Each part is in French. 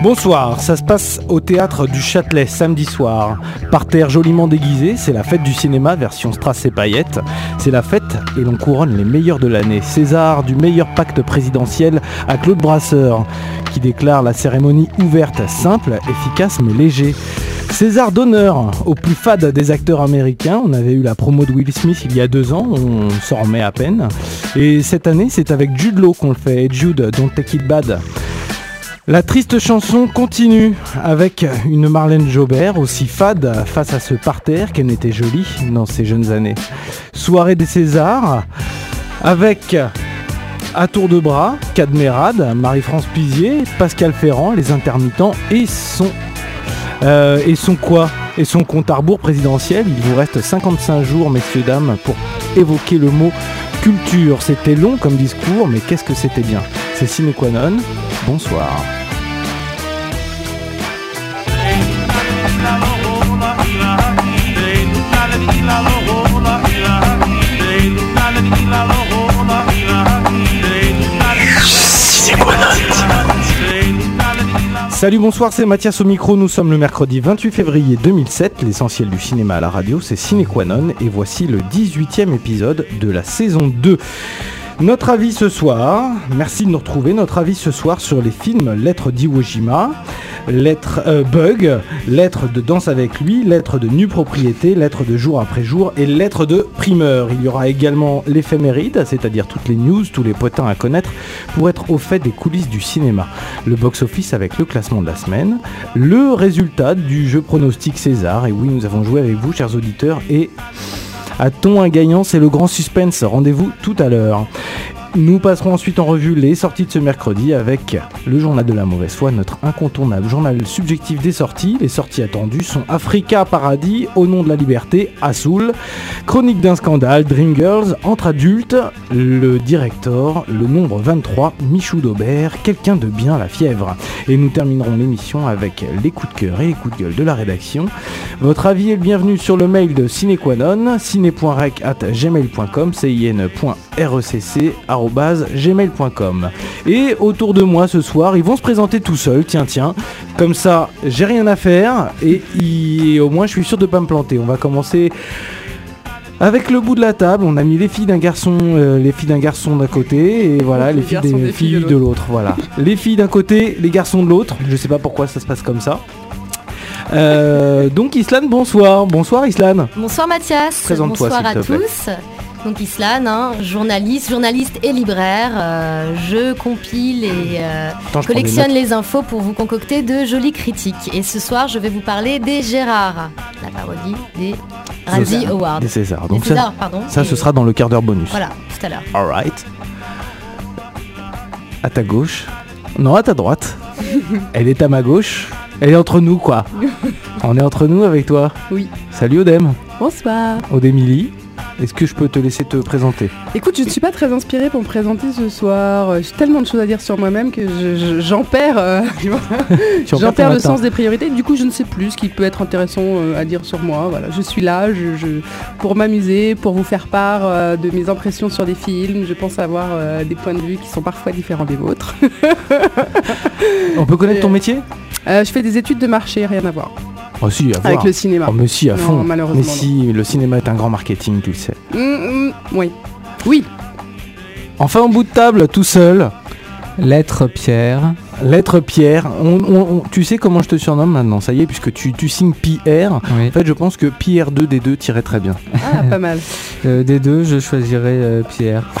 Bonsoir, ça se passe au théâtre du Châtelet samedi soir. Par terre joliment déguisé, c'est la fête du cinéma version Strass et paillettes. C'est la fête et l'on couronne les meilleurs de l'année. César du meilleur pacte présidentiel à Claude Brasseur, qui déclare la cérémonie ouverte, simple, efficace mais léger. César d'honneur au plus fade des acteurs américains. On avait eu la promo de Will Smith il y a deux ans, on s'en remet à peine. Et cette année, c'est avec Jude Law qu'on le fait. Jude, Don't Take It Bad. La triste chanson continue avec une Marlène Jobert aussi fade face à ce parterre qu'elle n'était jolie dans ses jeunes années. Soirée des Césars avec à tour de bras Cadmerade, Marie-France Pizier, Pascal Ferrand, les intermittents et son euh, et son quoi? Et son compte à rebours présidentiel. Il vous reste 55 jours, messieurs, dames, pour évoquer le mot culture. C'était long comme discours, mais qu'est-ce que c'était bien? C'est sine qua non. Bonsoir. Salut, bonsoir, c'est Mathias au micro. Nous sommes le mercredi 28 février 2007. L'essentiel du cinéma à la radio, c'est Ciné Et voici le 18e épisode de la saison 2. Notre avis ce soir, merci de nous retrouver, notre avis ce soir sur les films Lettres d'Iwo Jima, Lettres euh, Bug, Lettres de Danse avec lui, Lettres de Nue Propriété, Lettres de Jour après Jour et Lettres de Primeur. Il y aura également l'éphéméride, c'est-à-dire toutes les news, tous les potins à connaître pour être au fait des coulisses du cinéma. Le box-office avec le classement de la semaine, le résultat du jeu pronostic César, et oui nous avons joué avec vous chers auditeurs et... A-t-on un gagnant? C'est le grand suspense. Rendez-vous tout à l'heure. Nous passerons ensuite en revue les sorties de ce mercredi avec le journal de la mauvaise foi, notre incontournable journal subjectif des sorties. Les sorties attendues sont Africa Paradis, Au nom de la liberté, Assoul, Chronique d'un scandale, Dreamgirls, Entre adultes, Le Director, Le nombre 23, Michou d'Aubert, Quelqu'un de bien, La fièvre. Et nous terminerons l'émission avec les coups de cœur et les coups de gueule de la rédaction. Votre avis est le bienvenu sur le mail de cinéquanon, ciné.rec at gmail.com, cin.recc gmail.com. Et autour de moi ce soir, ils vont se présenter tout seuls, tiens tiens. Comme ça, j'ai rien à faire et, au moins je suis sûr de pas me planter. On va commencer avec le bout de la table, on a mis les filles d'un garçon, euh, les filles d'un garçon d'un côté et voilà les, filles des, filles, de l'autre. Voilà, les filles d'un côté, les garçons de l'autre. Je sais pas pourquoi ça se passe comme ça. Euh, donc Islan, bonsoir. Bonsoir Islan. Bonsoir Mathias. Présente-toi Bonsoir à tous. Donc Islan, hein, journaliste, journaliste et libraire, euh, je compile et euh, collectionne les infos pour vous concocter de jolies critiques. Et ce soir, je vais vous parler des Gérard, la parodie des Razzie Awards. Des Césars. Donc ça, pardon, ça ce sera dans le quart d'heure bonus. Voilà, tout à l'heure. Alright. À ta gauche. Non, à ta droite. Elle est à ma gauche. Elle est entre nous, quoi. On est entre nous avec toi. Oui. Salut Odem. Bonsoir. Odémilie. Est-ce que je peux te laisser te présenter? Écoute, je ne suis pas très inspirée pour me présenter ce soir. J'ai tellement de choses à dire sur moi-même que j'en perds, euh, j'en perds le sens des priorités. Du coup, je ne sais plus ce qui peut être intéressant euh, à dire sur moi. Voilà, je suis là je, pour m'amuser, pour vous faire part euh, de mes impressions sur des films. Je pense avoir des points de vue qui sont parfois différents des vôtres. On peut connaître ton métier? Je fais des études de marché, rien à voir. Oh, si, Avec le cinéma. Oh, mais si, à fond. mais si, le cinéma est un grand marketing, tu le sais. Mm, mm, oui. Oui. Enfin, en bout de table, tout seul. Lettre Pierre. Lettre Pierre. On, tu sais comment je te surnomme maintenant, ça y est, puisque tu, tu signes Pierre. En fait, je pense que Pierre 2 des deux tirait très bien. Ah, pas mal. Euh, des deux, je choisirais euh, Pierre.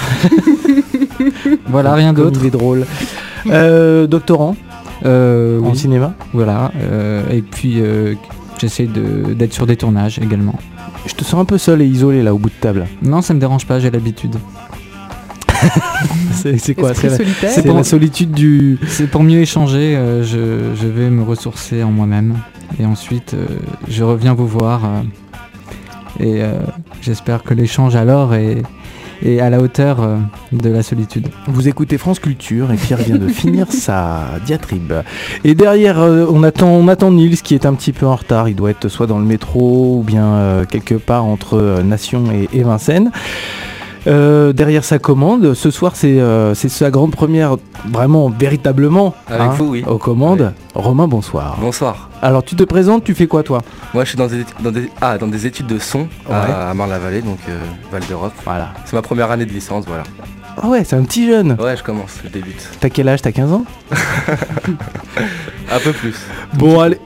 voilà, rien d'autre. Il est drôle. Euh, doctorant euh, en cinéma. Voilà. Euh, et puis euh, j'essaie d'être sur des tournages également. Je te sens un peu seul et isolé là au bout de table. Non, ça me dérange pas, j'ai l'habitude. c'est quoi C'est la, solitude du. C'est pour mieux échanger, je, je, vais me ressourcer en moi-même. Et ensuite, je reviens vous voir. et j'espère que l'échange alors est, et à la hauteur euh, de la solitude. Vous écoutez France Culture et Pierre vient de finir sa diatribe. Et derrière, euh, on, attend, on attend Nils qui est un petit peu en retard. Il doit être soit dans le métro ou bien euh, quelque part entre Nation et, Vincennes. Euh, derrière sa commande. Ce soir, c'est euh, sa grande première, vraiment, véritablement, Avec hein, vous, oui. aux commandes. Romain, bonsoir. Bonsoir. Alors, tu te présentes, tu fais quoi, toi? Moi, je suis dans des, dans des, ah, dans des études de son Ouais. à, à Marne-la-Vallée, donc euh, Val d'Europe. Voilà. C'est ma première année de licence, voilà. Ah ouais, c'est un petit jeune. Ouais, je commence, je débute. T'as quel âge T'as 15 ans? Un peu plus. Bon, allez.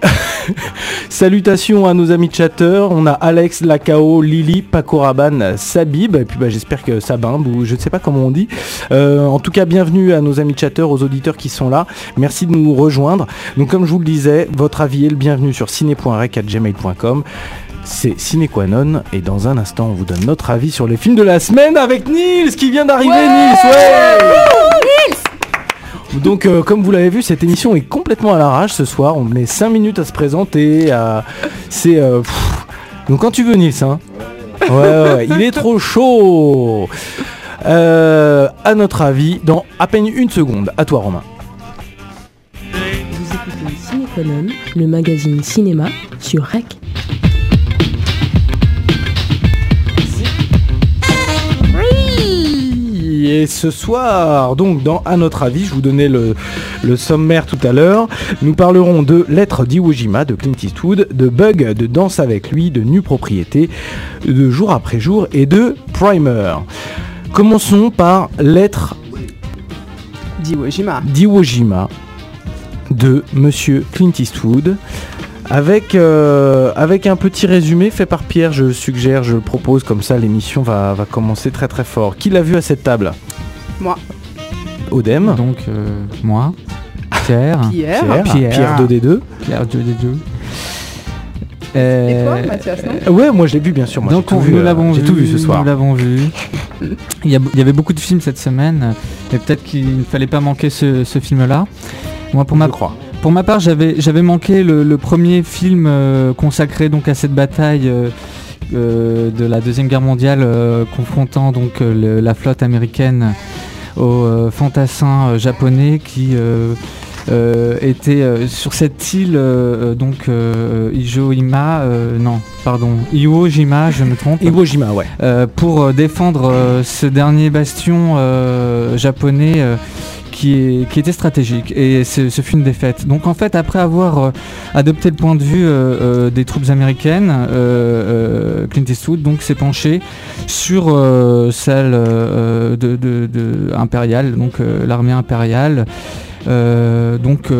Salutations à nos amis chatteurs. On a Alex, Lacao, Lily, Paco Rabanne, Sabib. Et puis bah, j'espère que ça bimbe ou je ne sais pas comment on dit. Euh, en tout cas, bienvenue à nos amis chatteurs, aux auditeurs qui sont là. Merci de nous rejoindre. Donc, comme je vous le disais, votre avis est le bienvenu sur ciné.rec.gmail.com. C'est Ciné Qua Non et dans un instant on vous donne notre avis sur les films de la semaine avec Nils qui vient d'arriver. Nils ouais. Donc euh, comme vous l'avez vu cette émission est complètement à l'arrache ce soir. On met 5 minutes à se présenter à... c'est euh, donc quand tu veux Nils hein. Ouais, ouais, ouais, il est trop chaud. Euh, à notre avis dans à peine une seconde. À toi Romain. Vous écoutez Ciné Qua Non, le magazine cinéma sur REC. Et ce soir, donc dans À notre avis, je vous donnais le, le sommaire tout à l'heure, nous parlerons de Lettres d'Iwo Jima de Clint Eastwood, de Bug de Danse avec lui, de Nue Propriété, de Jour après jour et de Primer. Commençons par Lettres d'Iwo Jima. d'Iwo Jima de Monsieur Clint Eastwood. Avec, euh, avec un petit résumé fait par Pierre, je suggère, je le propose, comme ça l'émission va, va commencer très très fort. Qui l'a vu à cette table? Moi. Odem Donc euh, moi, Pierre, Pierre. Pierre, Pierre. Pierre 2D2. Pierre Dieu des deux. Et toi, Mathias, non? Euh, ouais, moi je l'ai vu bien sûr. Moi, Donc j'ai tout on- vu, nous euh, l'avons vu, J'ai tout vu ce soir. Nous l'avons vu. Il y, a- il y avait beaucoup de films cette semaine, et peut-être qu'il ne fallait pas manquer ce, ce film-là. Moi, pour ma, Je crois. Pour ma part, j'avais manqué le, le premier film euh, consacré donc à cette bataille euh, euh, de la deuxième guerre mondiale, confrontant donc le- la flotte américaine aux fantassins japonais qui étaient euh, sur cette île donc non, pardon, Iwo-Jima, je me trompe. Iwo Jima, ouais. Pour défendre ce dernier bastion japonais qui, était stratégique et ce, fut une défaite. Donc en fait après avoir euh, adopté le point de vue euh, euh, des troupes américaines, Clint Eastwood donc s'est penché sur celle de, impériale, donc l'armée impériale. Donc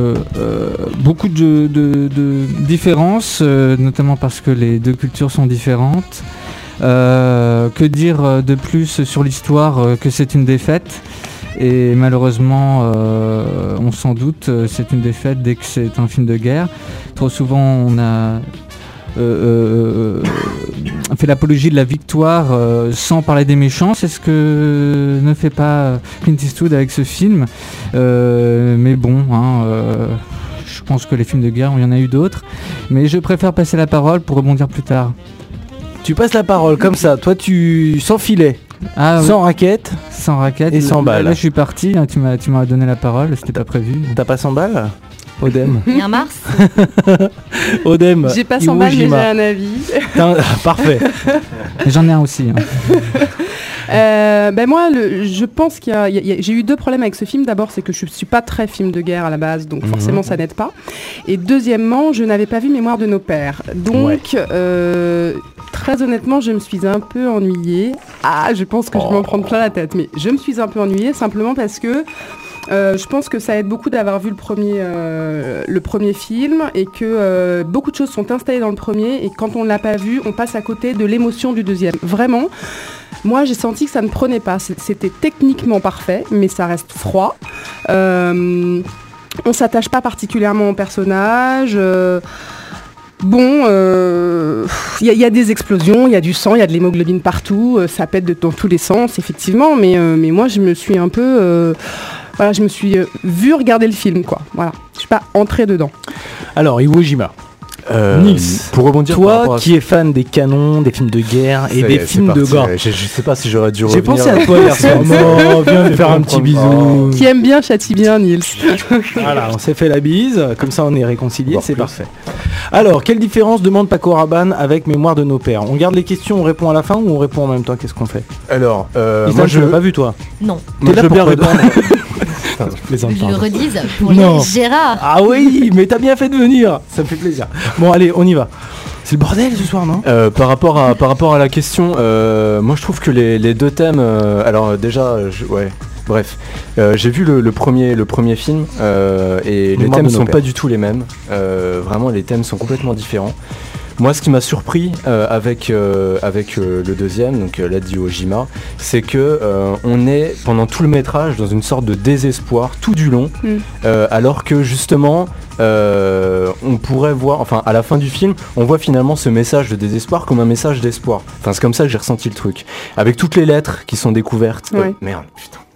beaucoup de, différences, notamment parce que les deux cultures sont différentes. Que dire de plus sur l'histoire que c'est une défaite? Et malheureusement, euh, on s'en doute, euh, c'est une défaite dès que c'est un film de guerre. Trop souvent, on a euh, fait l'apologie de la victoire sans parler des méchants. C'est ce que ne fait pas Clint Eastwood avec ce film. Mais bon, hein, je pense que les films de guerre, il y en a eu d'autres. Mais je préfère passer la parole pour rebondir plus tard. Tu passes la parole comme ça. Toi, tu sans Ah, oui. sans raquette. Sans raquette. Et sans Là- balles. Là, je suis parti. hein, tu m'as, tu m'as donné la parole. C'était pas prévu. T'as pas 100 balles Odem. Il y a un Mars? Odem. J'ai pas Iwo 100 balles, mais j'ai un avis. Un- Parfait. J'en ai un aussi. hein. Euh, ben moi, le- je pense qu'il y a, y j'ai eu deux problèmes avec ce film. D'abord, c'est que je suis pas très film de guerre à la base, donc Mhm. forcément ça n'aide pas. Et deuxièmement, je n'avais pas vu Mémoire de nos pères. Donc, euh, très honnêtement, je me suis un peu ennuyée. Ah, je pense que je vais m'en prendre plein la tête, mais je me suis un peu ennuyée simplement parce que euh, je pense que ça aide beaucoup d'avoir vu le premier, euh, le premier film et que euh, beaucoup de choses sont installées dans le premier et quand on ne l'a pas vu, on passe à côté de l'émotion du deuxième. Vraiment, moi j'ai senti que ça ne prenait pas. C'était techniquement parfait, mais ça reste froid. On s'attache pas particulièrement au personnage. Bon, il y, a- des explosions, il y a du sang, il y a de l'hémoglobine partout, ça pète dans tous les sens, effectivement, mais, mais moi je me suis un peu... voilà, je me suis euh, vu regarder le film, quoi. Voilà, je suis pas entrée dedans. Alors, Iwo Jima. Euh, Nils, pour rebondir Toi à- qui es fan des canons, des films de guerre et des films de gore. Je, je sais pas si j'aurais dû J'ai revenir. pensé à toi hier soir. Oh, viens me faire un petit bisou. Qui aime bien châtie bien, Nils. Voilà, on s'est fait la bise, comme ça on est réconciliés, c'est parfait. Alors, quelle différence demande Paco Rabanne avec Mémoire de nos pères? On garde les questions, on répond à la fin ou on répond en même temps? Qu'est-ce qu'on fait? Alors, euh, moi je je l'ai pas vu toi? Non. T'es là je veux pour bien répondre. répondre. Je plaisante, pardon. le redise pour Non. les Gérard. Ah oui, mais t'as bien fait de venir, ça me fait plaisir. Bon allez, on y va. C'est le bordel ce soir, non? Euh, par, rapport à, par rapport à la question, euh, moi je trouve que les, les deux thèmes, euh, alors déjà, je- ouais, bref, Euh, j'ai vu le, le premier, le premier film euh, et les thèmes nos sont pères. pas du tout les mêmes. Euh, vraiment, les thèmes sont complètement différents. Moi, ce qui m'a surpris euh, avec, euh, avec euh, le deuxième, donc euh, l'aide Iwo Jima, c'est que euh, on est pendant tout le métrage dans une sorte de désespoir tout du long, Mm. euh, alors que justement, euh, on pourrait voir, enfin à la fin du film, on voit finalement ce message de désespoir comme un message d'espoir. Enfin, c'est comme ça que j'ai ressenti le truc, avec toutes les lettres qui sont découvertes. Euh, merde, putain.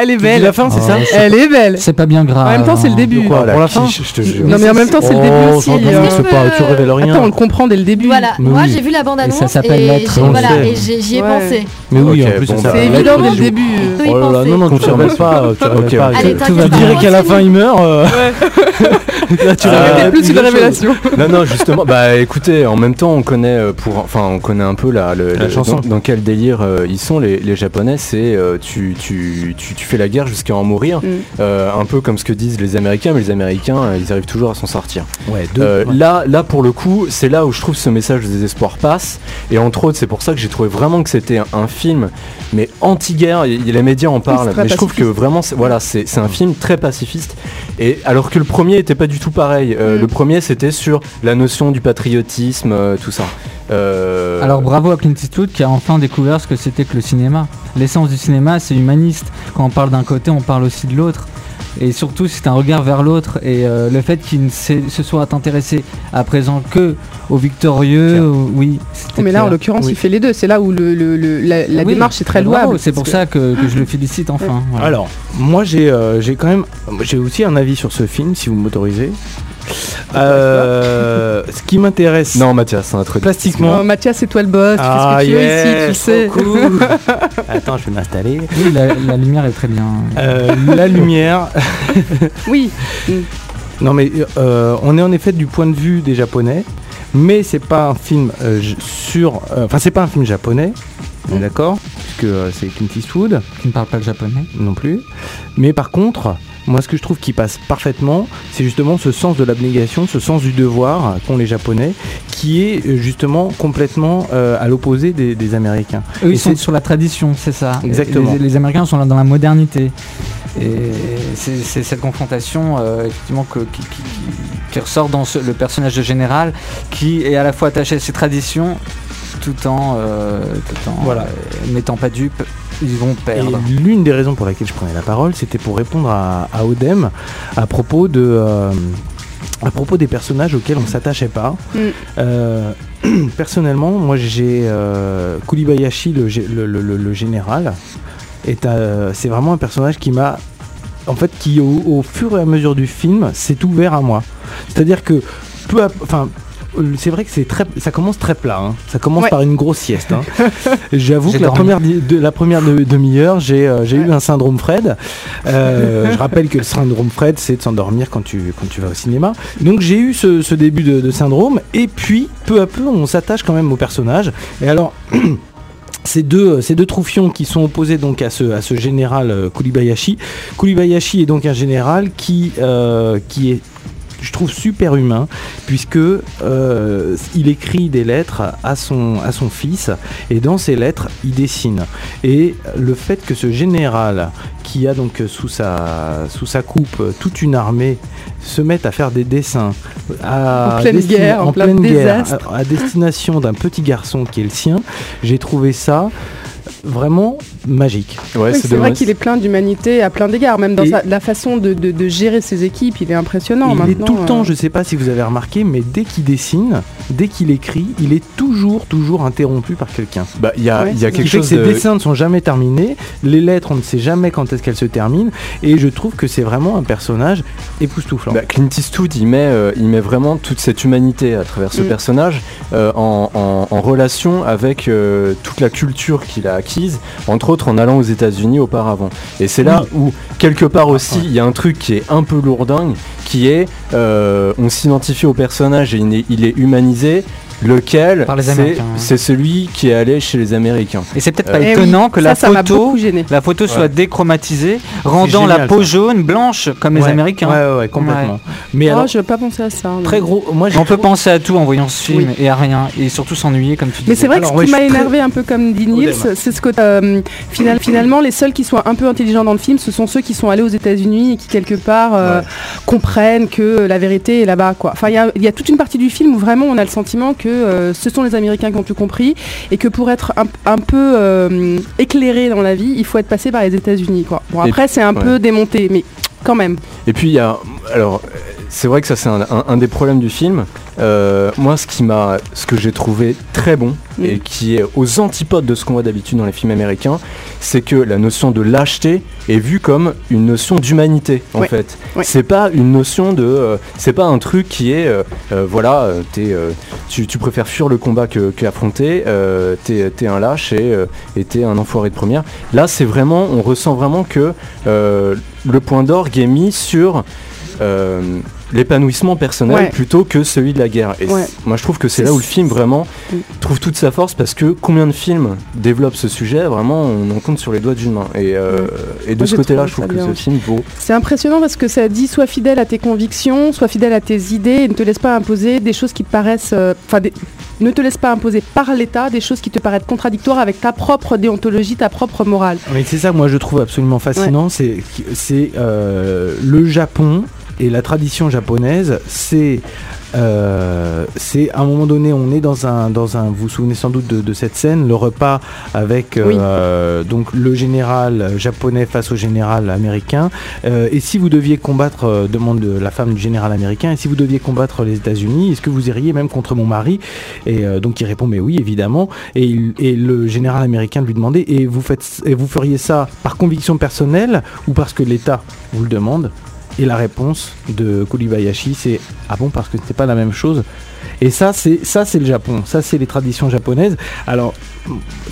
Elle est belle. la fin, c'est ça Oh, Elle est belle. C'est pas bien grave. En même temps, c'est le hein. début. quoi, pour la fin quiche, je te jure. Non mais en même temps, c'est le début Oh, aussi. hein. c'est pas, tu révèles rien. Attends, on le comprend dès le début. Voilà, Mais moi oui. j'ai vu la bande annonce Et ça s'appelle et voilà, j'y ai Ouais. pensé. Mais oui, en plus bon, ça bah, C'est évident dès le début. Oh non, non, tu révèles pas, tu. Allez, Tu- dirais qu'à la fin il meurt. euh, Là, tu Ah, révèles C'était plus une révélation. Non, non, justement, bah écoutez, en même temps, on connaît, euh, pour, enfin, on connaît un peu la, le- La le- chanson. Dans, dans quel délire euh, ils sont, les, les Japonais, c'est euh, tu, tu, tu, tu fais la guerre jusqu'à en mourir, Mm. euh, un peu comme ce que disent les Américains, mais les Américains, euh, ils arrivent toujours à s'en sortir. Ouais, deux. Euh, ouais. là, là, pour le coup, c'est là où je trouve ce message de désespoir passe, et entre autres, c'est pour ça que j'ai trouvé vraiment que c'était un, un film, mais anti-guerre, les médias en parlent, mais je trouve que vraiment, c'est- voilà, c'est c'est un film très pacifiste, et alors que le premier était pas du tout pareil. Euh, Mm. Le premier, c'était sur la notion du patriotisme, euh, tout ça. Euh, Alors bravo à Clint Eastwood qui a enfin découvert ce que c'était que le cinéma. L'essence du cinéma, c'est humaniste. Quand on parle d'un côté, on parle aussi de l'autre. Et surtout, c'est un regard vers l'autre. Et euh, le fait qu'il ne se soit intéressé à présent que aux victorieux, oui. c'était Mais là, en l'occurrence, Oui. il fait les deux. C'est là où le, le- le- la, la Oui, démarche est très louable. C'est pour ça que, que je le félicite enfin. voilà. Alors, moi j'ai euh, j'ai quand même j'ai aussi un avis sur ce film si vous m'autorisez. Euh, ce qui m'intéresse Non, Mathias, c'est un truc. que- plastiquement. Oh, Mathias, c'est toi le boss. Tu fais ce Ah que tu veux yes, ici, tu sais. cool. Attends, je vais m'installer. Oui, la, la lumière est très bien. Euh, la lumière. Oui. Non mais euh, on est en effet du point de vue des japonais, mais c'est pas un film euh, sur, euh, enfin c'est pas un film japonais, on est d'accord, puisque euh, c'est Clint Eastwood Qui ne parle pas le japonais. non plus. Mais par contre, moi ce que je trouve qui passe parfaitement, c'est justement ce sens de l'abnégation, ce sens du devoir qu'ont les japonais, qui est euh, justement complètement euh, à l'opposé des, des Américains. Eux, ils sont c'est- sur la tradition, c'est ça. Exactement. Les, les Américains sont là dans la modernité. Et c'est cette confrontation, euh, effectivement, que- qui, qui- qui- qui ressort dans ce- le personnage de général, qui est à la fois attaché à ses traditions, tout en, euh, tout en Voilà. n'étant pas dupe. Ils vont perdre. Et l'une des raisons pour laquelle je prenais la parole, c'était pour répondre à, à Odem à propos de. euh, à propos des personnages auxquels on s'attachait pas. Mm. Euh, personnellement, moi j'ai euh, Kulibayashi, le, le- le- le- le général, est un- c'est vraiment un personnage qui m'a. En fait, qui au, au fur et à mesure du film s'est ouvert à moi. C'est-à-dire que peu à- enfin, c'est vrai que c'est très, ça commence très plat. hein. Ça commence Ouais. par une grosse sieste. hein. J'avoue que la première, de, la première de- demi-heure, j'ai euh, j'ai eu un syndrome Fred. Euh, je rappelle que le syndrome Fred, c'est de s'endormir quand tu, quand tu vas au cinéma. Donc j'ai eu ce, ce début de, de syndrome. Et puis, peu à peu, on s'attache quand même au personnage. Et alors. Ces deux, ces deux troufions qui sont opposés donc à ce, à ce général euh, Kulibayashi. Kulibayashi est donc un général qui, euh, qui est, je trouve, super humain, puisque euh, il écrit des lettres à son, à son fils, et dans ces lettres, il dessine. Et le fait que ce général, qui a donc sous sa, sous sa coupe toute une armée, se mette à faire des dessins à En pleine guerre, en plein guerre, désastre. à, à destination d'un petit garçon qui est le sien, j'ai trouvé ça vraiment magique. Ouais, Oui, c'est vrai qu'il est plein d'humanité à plein d'égards, même dans sa- la façon de, de- de gérer ses équipes, il est impressionnant il maintenant. est tout le temps, euh, je sais pas si vous avez remarqué, mais dès qu'il dessine, dès qu'il écrit, il est toujours, toujours interrompu par quelqu'un. Bah, il y a, Ouais, il y a quelque chose de... dessins ne sont jamais terminés, les lettres, on ne sait jamais quand est-ce qu'elles se terminent, et je trouve que c'est vraiment un personnage époustouflant. Bah, Clint Eastwood, il met, euh, il met vraiment toute cette humanité à travers ce Mm. personnage euh, en, en- en relation avec euh, toute la culture qu'il a, acquise, entre autres en allant aux États-Unis auparavant. Et c'est là où, quelque part aussi, il y a un truc qui est un peu lourdingue, qui est euh, on s'identifie au personnage et il est humanisé, lequel c'est celui qui est allé chez les Américains. Et c'est peut-être pas euh, étonnant que la, photo, la photo soit déchromatisée, rendant la peau jaune, blanche comme les Américains. Ouais, ouais, complètement. Mais oh, je veux pas penser à ça. Très gros. Moi, on peut penser à tout en voyant ce film et à rien, et surtout s'ennuyer comme tu dis. Mais c'est vrai que ce qui m'a énervé un peu comme dit Nils, c'est ce que euh, finalement les seuls qui sont un peu intelligents dans le film, ce sont ceux qui sont allés aux États-Unis et qui quelque part euh, comprennent que la vérité est là-bas. Quoi. Enfin, il y, a toute une partie du film où vraiment on a le sentiment que euh, ce sont les Américains qui ont tout compris et que pour être un, peu euh, éclairé dans la vie, il faut être passé par les États-Unis. Bon, après, c'est un peu démonté, mais quand même. Et puis, il y a. Alors, c'est vrai que ça, c'est un, des problèmes du film. Euh, moi, ce qui m'a, ce que j'ai trouvé très bon mm. et qui est aux antipodes de ce qu'on voit d'habitude dans les films américains, c'est que la notion de lâcheté est vue comme une notion d'humanité. En fait, c'est pas une notion de, euh, c'est pas un truc qui est, euh, voilà, tu, préfères fuir le combat que, qu'affronter, t'es, es un lâche et t'es un enfoiré de première. Là, c'est vraiment, on ressent vraiment que le point d'orgue est mis sur l'épanouissement personnel plutôt que celui de la guerre. Et moi je trouve que c'est là où le film vraiment trouve toute sa force parce que combien de films développent ce sujet, vraiment on en compte sur les doigts d'une main. Et, euh, de ce côté-là, je trouve que ce film vaut. C'est impressionnant parce que ça dit sois fidèle à tes convictions, sois fidèle à tes idées et ne te laisse pas imposer des choses qui te paraissent. Euh, enfin, ne te laisse pas imposer par l'État des choses qui te paraissent contradictoires avec ta propre déontologie, ta propre morale. Mais c'est ça, moi je trouve absolument fascinant, c'est euh, le Japon et la tradition japonaise, c'est euh, c'est à un moment donné, on est dans un, dans un, vous vous souvenez sans doute de, cette scène, le repas avec euh, donc le général japonais face au général américain. Euh, et si vous deviez combattre, demande la femme du général américain, et si vous deviez combattre les États-Unis, est-ce que vous iriez même contre mon mari? Et donc il répond mais oui évidemment. Et, et, le général américain lui demandait et vous faites, et vous feriez ça par conviction personnelle ou parce que l'État vous le demande? Et la réponse de Kuribayashi, c'est ah bon parce que c'était pas la même chose? Et ça, c'est ça, c'est le Japon. Ça, c'est les traditions japonaises. Alors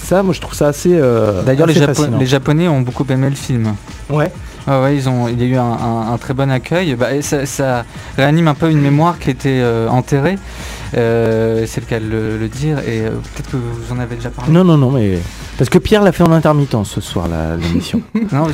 ça, moi, je trouve ça assez. Euh, D'ailleurs, les, les, Japonais ont beaucoup aimé le film. Ouais. Ah ouais, ils ont, il y a eu un, très bon accueil. Bah, ça, réanime un peu une mémoire qui était euh, enterrée. Euh, c'est le cas de le, dire. Et peut-être que vous en avez déjà parlé. Non, non, non, mais parce que Pierre l'a fait en intermittence ce soir, l'émission. non,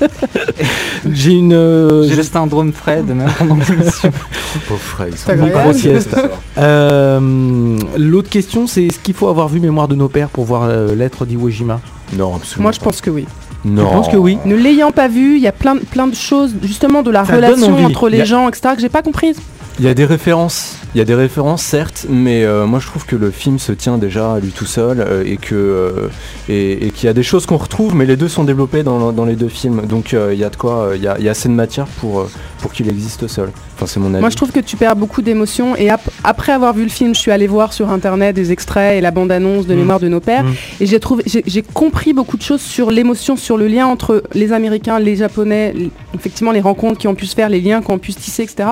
j'ai une. Euh, j'ai le syndrome Fred même pendant l'émission. Pauvre Fred, micro sieste. Euh, l'autre question, c'est est-ce qu'il faut avoir vu Mémoire de nos pères pour voir euh, l'être d'Iwo Jima? Non, absolument. Moi, je pense que oui. Non. Je pense que oui. Ne l'ayant pas vu, il y a plein, plein de choses, justement, de la relation entre les gens, etc., que j'ai pas comprises. Il y a des références, il y a des références certes, mais euh, moi je trouve que le film se tient déjà à lui tout seul euh, et que euh, et, qu'il y a des choses qu'on retrouve, mais les deux sont développés dans, les deux films, donc il y a de quoi, il y a, assez de matière pour pour qu'il existe seul. Enfin c'est mon avis. Moi je trouve que tu perds beaucoup d'émotions et après avoir vu le film, je suis allé voir sur internet des extraits et la bande annonce de mmh. Mémoire de nos pères mmh. et j'ai trouvé j'ai compris beaucoup de choses sur l'émotion, sur le lien entre les Américains, les Japonais, effectivement les rencontres qui ont pu se faire, les liens qu'on pu se tisser, etc.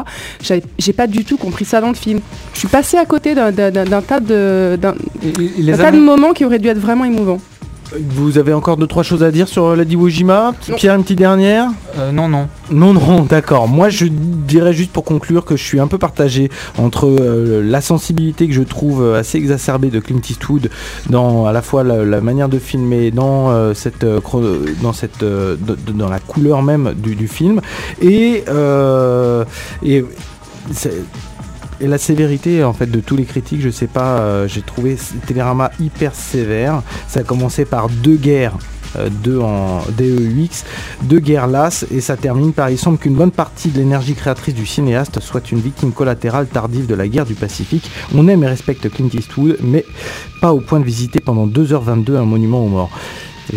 J'ai pas du tout compris ça dans le film. Je suis passé à côté d'un tas de, tas de moments qui auraient dû être vraiment émouvants. Vous avez encore deux trois choses à dire sur la Diwojima Pierre, une petite dernière? Euh, Non, non. Non, non, d'accord. Moi, je dirais juste pour conclure que je suis un peu partagé entre euh, la sensibilité que je trouve assez exacerbée de Clint Eastwood dans à la fois la, manière de filmer, dans euh, cette, dans cette, dans la couleur même du, du film, et, et et la sévérité en fait de tous les critiques, je sais pas, euh, j'ai trouvé Télérama hyper sévère. Ça a commencé par deux guerres. Euh, deux en DEUX, deux guerres lasses, et ça termine par il semble qu'une bonne partie de l'énergie créatrice du cinéaste soit une victime collatérale tardive de la guerre du Pacifique. On aime et respecte Clint Eastwood, mais pas au point de visiter pendant 2h22 un monument aux morts.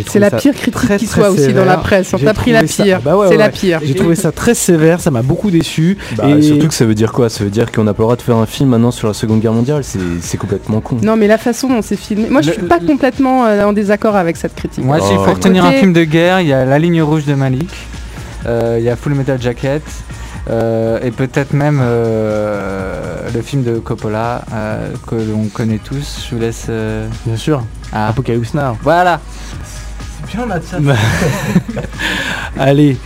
C'est la pire critique qui soit aussi dans la presse. On t'a pris la pire. Bah c'est la pire. J'ai trouvé ça très sévère, ça m'a beaucoup déçu. Bah, et surtout que ça veut dire quoi? Ça veut dire qu'on n'a pas le droit de faire un film maintenant sur la Seconde Guerre mondiale. C'est complètement con. Non, mais la façon dont c'est filmé. Moi, je suis pas complètement euh, en désaccord avec cette critique. Moi, s'il faut retenir un film de guerre, il y a La ligne rouge de Malik, euh, il y a Full Metal Jacket. et peut-être même le film de Coppola que l'on connaît tous. Je vous laisse. Bien sûr. Ah. Apocalypse Now. Voilà. Allez,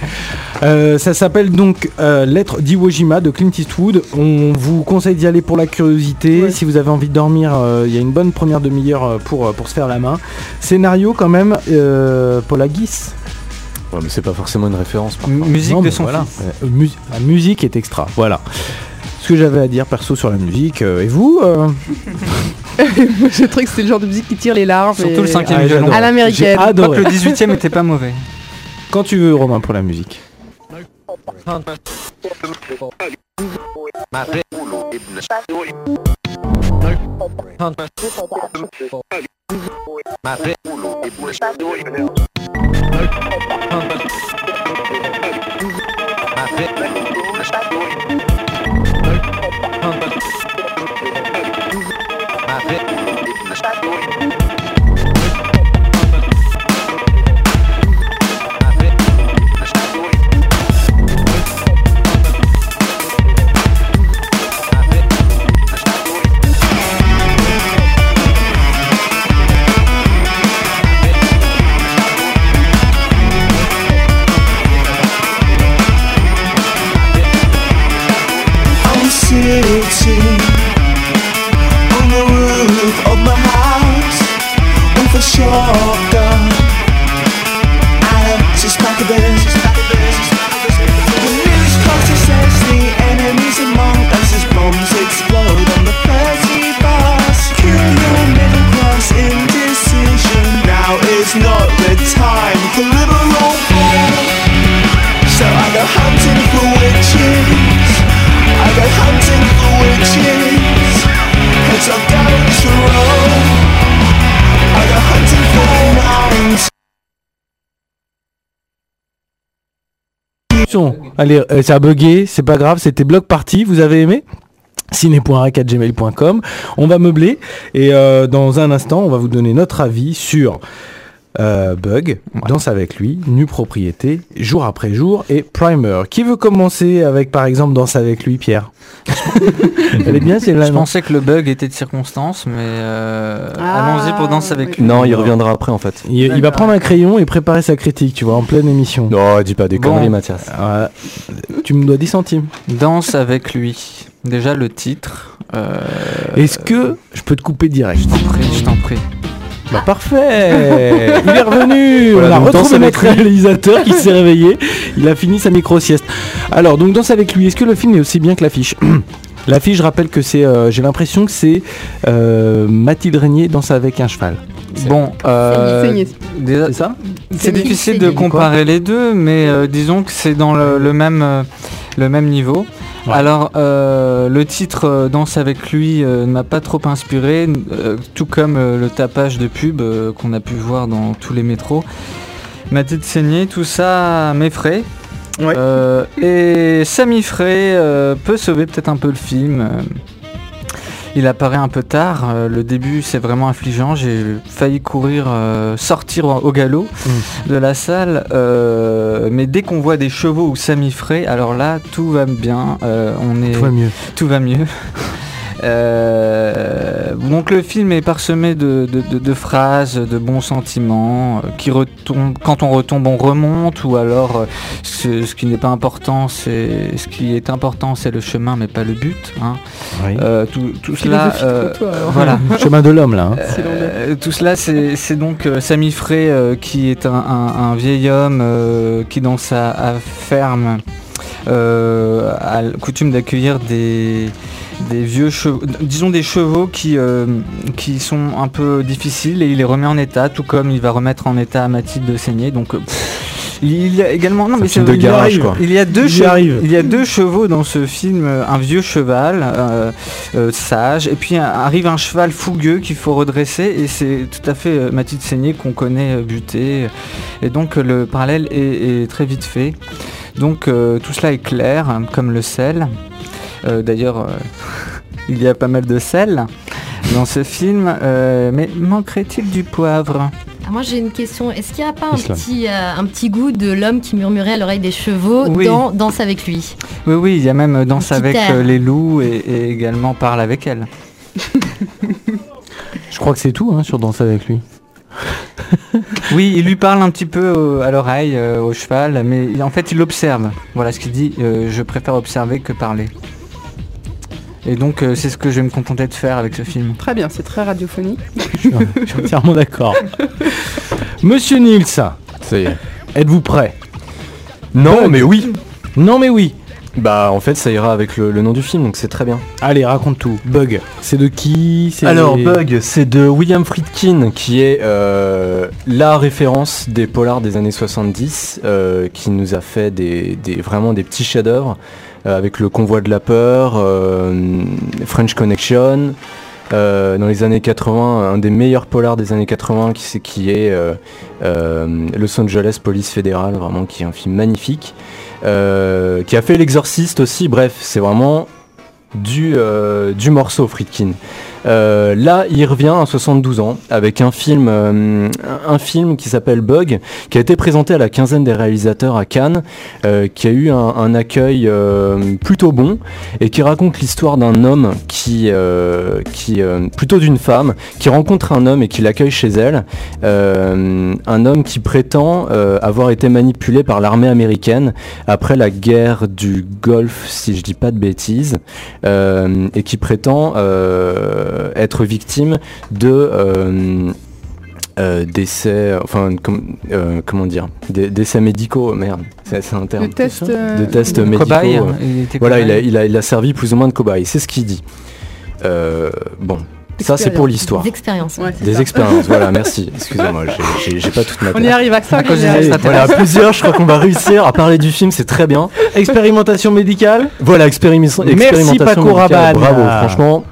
euh, ça s'appelle donc euh, Lettre d'Iwo Jima de Clint Eastwood. On vous conseille d'y aller pour la curiosité. Si vous avez envie de dormir, euh, il y a une bonne première demi-heure pour, pour se faire la main. Scénario quand même, Paul Aguis. Ouais, mais c'est pas forcément une référence. musique de son voilà. la musique est extra. Voilà ce que j'avais à dire perso sur la musique. et vous Je trouvais que c'était le genre de musique qui tire les larmes. Surtout le cinquième ah, À l'américaine. que le 18 e était pas mauvais. Quand tu veux, Romain, pour la musique. Allez, euh, ça a bugué, c'est pas grave, c'était bloc party, vous avez aimé ciné.rec.gmail.com On va meubler et euh, dans un instant, on va vous donner notre avis sur euh, Bug, Danse avec lui, Nue propriété, jour après jour et Primer. Qui veut commencer avec par exemple Danse avec lui, Pierre Elle est bien, c'est Je pensais que le bug était de circonstance, mais euh, ah, allons-y pour Danse avec lui. Non, il reviendra après en fait. Il, va prendre un crayon et préparer sa critique, tu vois, en pleine émission. Non, dis pas des conneries, Mathias. tu me dois 10 centimes. Danse avec lui. Déjà le titre. Euh, Est-ce que je peux te couper direct Je t'en prie, je t'en prie. Bah parfait Il est revenu On a retrouvé notre réalisateur qui s'est réveillé. Il a fini sa micro-sieste. Alors, donc danse avec lui. Est-ce que le film est aussi bien que l'affiche? L'affiche, je rappelle que c'est, euh, j'ai l'impression que c'est euh, Mathilde Régnier danse avec un cheval. Bon, euh, c'est ça C'est difficile de comparer les deux, mais disons que c'est dans le, même, le même niveau. Alors, euh, le titre euh, Danse avec lui euh, ne m'a pas trop inspiré, tout comme le tapage de pub qu'on a pu voir dans tous les métros. Ma tête saignée, tout ça m'effraie. et Samy Frey peut sauver peut-être un peu le film. Il apparaît un peu tard. Euh, le début, c'est vraiment affligeant. J'ai failli courir, euh, sortir au galop mm. de la salle. Euh, mais dès qu'on voit des chevaux ou Fray, alors là, tout va bien. on est, tout va mieux. Tout va mieux. Euh, donc le film est parsemé de, phrases, de bons sentiments, euh, qui retombent, quand on retombe on remonte, ou alors euh, ce, qui n'est pas important, c'est ce qui est important, c'est le chemin, mais pas le but. Hein. tout, cela, voilà, chemin de l'homme là. Hein. tout cela, c'est donc Samy Frey qui est un, vieil homme qui dans sa ferme a coutume d'accueillir des des vieux chevaux, disons des chevaux qui, euh, qui sont un peu difficiles et il les remet en état, tout comme il va remettre en état Mathilde de saigner. Donc euh, il y a également non mais de garage il, y a deux chevaux, il y a deux chevaux dans ce film, un vieux cheval euh, sage et puis arrive un cheval fougueux qu'il faut redresser et c'est tout à fait Mathilde Saigné qu'on connaît buter et donc le parallèle est, est très vite fait. Donc tout cela est clair comme le sel. Euh, d'ailleurs, euh, il y a pas mal de sel dans ce film, euh, mais manquerait-il du poivre? Ah, moi j'ai une question. Est-ce qu'il n'y a pas un petit, euh, un petit goût de l'homme qui murmurait à l'oreille des chevaux dans Danse avec lui? Oui, oui, il y a même Danse avec les loups et, également Parle avec elle. Je crois que c'est tout hein, sur Danse avec lui. oui, il lui parle un petit peu à l'oreille, au cheval, mais en fait il l'observe. Voilà ce qu'il dit, je préfère observer que parler. Et donc euh, c'est ce que je vais me contenter de faire avec ce film. Très bien, c'est très radiophonique. je, suis, entièrement d'accord. Monsieur Nils, ça y est. Êtes-vous prêt? Non, mais oui. Non, mais oui. Bah en fait ça ira avec le, nom du film donc c'est très bien. Allez raconte tout. Bug. C'est de qui? Alors Bug c'est de William Friedkin qui est euh, la référence des polars des années 70 euh, qui nous a fait des, vraiment des petits chefs-d'œuvre. Euh, avec le convoi de la peur, euh, French Connection. Euh, dans les années 80, un des meilleurs polars des années 80 qui, qui est Los Angeles Police Fédérale, vraiment qui est un film magnifique, qui a fait L'Exorciste aussi, bref, c'est vraiment du, du morceau Friedkin. Euh, là, il revient à 72 ans avec un film, euh, un film qui s'appelle Bug, qui a été présenté à la quinzaine des réalisateurs à Cannes, euh, qui a eu un, accueil plutôt bon et qui raconte l'histoire d'un homme qui, qui plutôt d'une femme, qui rencontre un homme et qui l'accueille chez elle. un homme qui prétend avoir été manipulé par l'armée américaine après la guerre du Golfe, si je dis pas de bêtises, et qui prétend être victime de euh, euh, décès, enfin comment dire, décès médicaux, merde, c'est un terme. De tests, de tests médicaux. voilà, il a, il, a, servi plus ou moins de cobaye, c'est ce qu'il dit. bon, ça, c'est pour l'histoire. Des expériences. des expériences, voilà, merci. Excusez-moi, j'ai pas toute ma On y arrive à ça. voilà, plusieurs, je crois qu'on va réussir à parler du film, c'est très bien. Expérimentation médicale Voilà, expérimentation Merci Paco Rabanne. Bravo, franchement,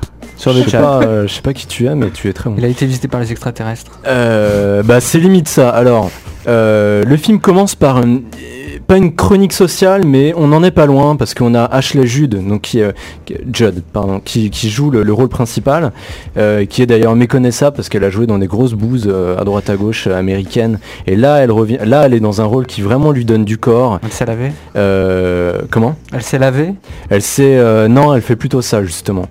sur le chat. Euh, je sais pas qui tu es, mais tu es très bon. Il a été visité par les extraterrestres. Euh, bah, c'est limite ça. Alors, euh, le film commence par un pas une chronique sociale, mais on n'en est pas loin parce qu'on a Ashley Judd, donc qui, euh, Judd, pardon, qui, joue le, rôle principal, euh, qui est d'ailleurs méconnaissable parce qu'elle a joué dans des grosses bouses euh, à droite à gauche américaines. Et là, elle revient, là, elle est dans un rôle qui vraiment lui donne du corps. Elle s'est lavée? comment? Elle s'est lavée? Elle s'est, non, elle fait plutôt ça justement.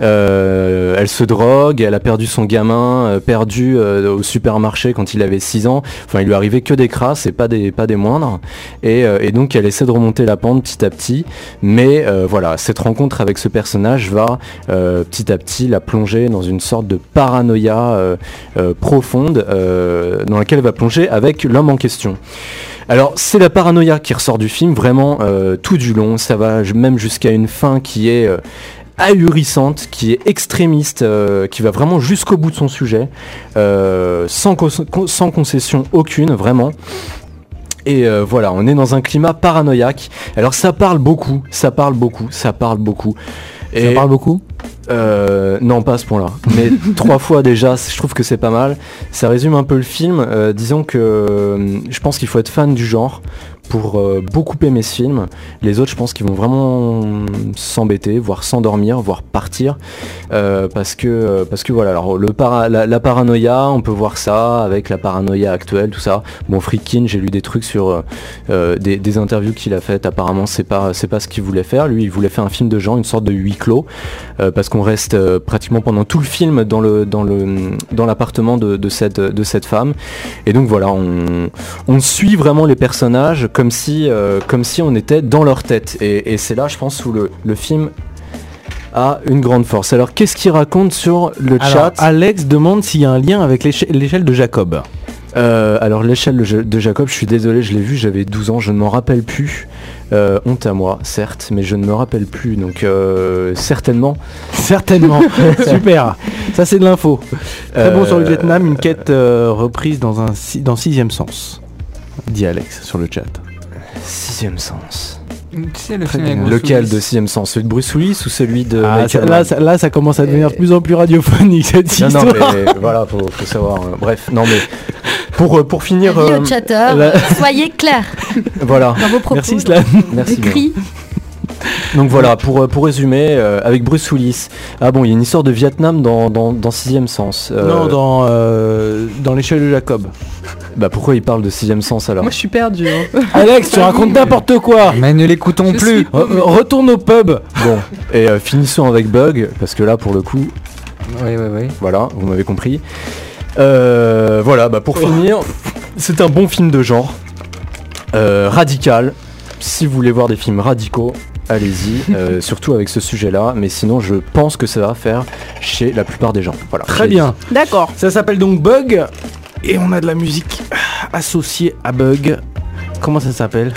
elle se drogue, elle a perdu son gamin, perdu au supermarché quand il avait 6 ans. Enfin, il lui arrivait que des crasses et pas des, pas des moindres. Et euh, et, donc elle essaie de remonter la pente petit à petit. Mais euh, voilà, cette rencontre avec ce personnage va euh, petit à petit la plonger dans une sorte de paranoïa profonde dans laquelle elle va plonger avec l'homme en question. Alors c'est la paranoïa qui ressort du film vraiment tout du long, ça va même jusqu'à une fin qui est ahurissante, qui est extrémiste, qui va vraiment jusqu'au bout de son sujet, sans, sans concession aucune, vraiment. Et euh, voilà, on est dans un climat paranoïaque. Alors ça parle beaucoup, ça parle beaucoup, ça parle beaucoup. Et ça parle beaucoup? Euh, non, pas à ce point-là. Mais trois fois déjà, je trouve que c'est pas mal. Ça résume un peu le film. Euh, disons que je pense qu'il faut être fan du genre pour euh, beaucoup aimer ce film. Les autres, je pense qu'ils vont vraiment s'embêter, voire s'endormir, voire partir, euh, parce que euh, parce que voilà. Alors la, paranoïa, on peut voir ça avec la paranoïa actuelle, tout ça. Bon, Friedkin, j'ai lu des trucs sur des, interviews qu'il a faites. Apparemment, c'est pas pas ce qu'il voulait faire. Lui, il voulait faire un film de genre, une sorte de huis clos, parce qu'on reste pratiquement pendant tout le film dans l'appartement de, cette femme. Et donc voilà, on suit vraiment les personnages comme si, euh, comme si on était dans leur tête. Et, c'est là, je pense, où le, le film a une grande force. Alors, qu'est-ce qu'il raconte sur le chat Alex demande s'il y a un lien avec l'échelle de Jacob. Euh, alors l'échelle de Jacob, je suis désolé, je l'ai vu, j'avais 12 ans, je ne m'en rappelle plus. Euh, honte à moi, certes, mais je ne me rappelle plus, donc certainement. Certainement, super, ça c'est de l'info. Très bon sur le Vietnam, une quête reprise dans un dans sixième sens, dit Alex sur le chat. Sixième sens. le Lequel de sixième sens? Celui de Bruce Willis ou celui de ah, là, ça, commence à devenir de plus en plus radiophonique cette histoire. Non, mais voilà, faut, savoir. Euh, bref, non mais pour, euh, pour finir. Euh, chatter, soyez clair. voilà. Dans vos propos. Merci Slan. Merci. Donc voilà, pour, pour résumer, avec Bruce Willis. Ah bon, il y a une histoire de Vietnam dans, dans, Sixième Sens. Non, dans, dans l'échelle de Jacob. Bah pourquoi il parle de sixième sens alors? Moi je suis perdu. Hein. Alex, tu racontes n'importe quoi Mais ne l'écoutons plus Retourne au pub Bon, et finissons avec Bug, parce que là pour le coup... Oui, oui, oui. Voilà, vous m'avez compris. voilà, bah pour finir, c'est un bon film de genre. radical. Si vous voulez voir des films radicaux, allez-y, surtout avec ce sujet-là, mais sinon je pense que ça va faire chez la plupart des gens. Voilà. Très bien. D'accord. Ça s'appelle donc Bug, et on a de la musique associée à Bug. Comment ça s'appelle?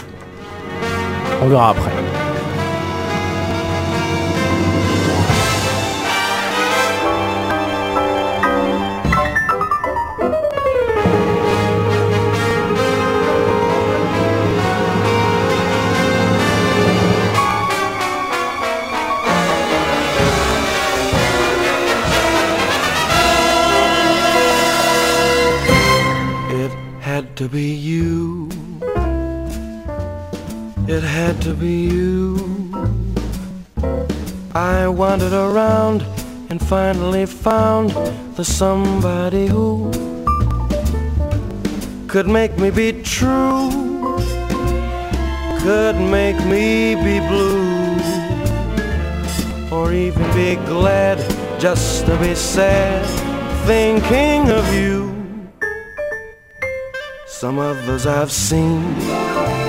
On verra après. To be you. I wandered around and finally found the somebody who could make me be true, could make me be blue, or even be glad just to be sad, thinking of you. Some others I've seen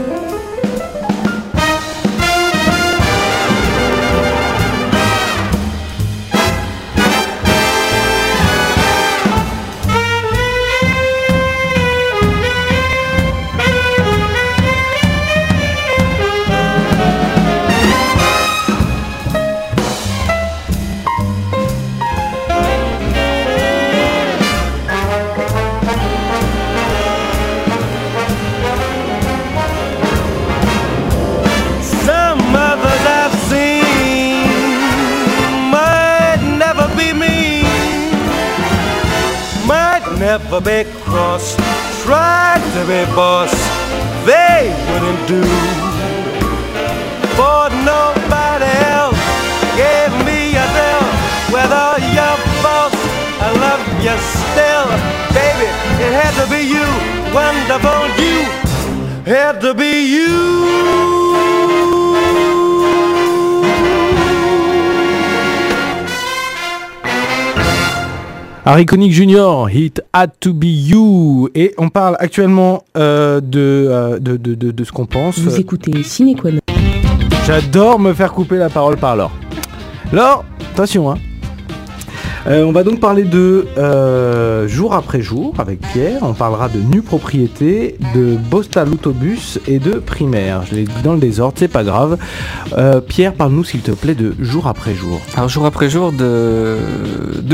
Never be cross, tried to be boss, they wouldn't do. For nobody else gave me a deal with all your faults. I love you still, baby. It had to be you, wonderful you, had to be you. Harry Connick Jr., It Had to Be You. Et on parle actuellement euh, euh, de, de, de, de, ce qu'on pense. Vous écoutez Ciné J'adore me faire couper la parole par Laure. Laure, attention, hein. Euh, on va donc parler de euh, jour après jour avec Pierre. On parlera de nue propriété, de Bostal Autobus et de primaire. Je l'ai dit dans le désordre, c'est pas grave. Euh, Pierre, parle-nous s'il te plaît de jour après jour. Alors jour après jour de,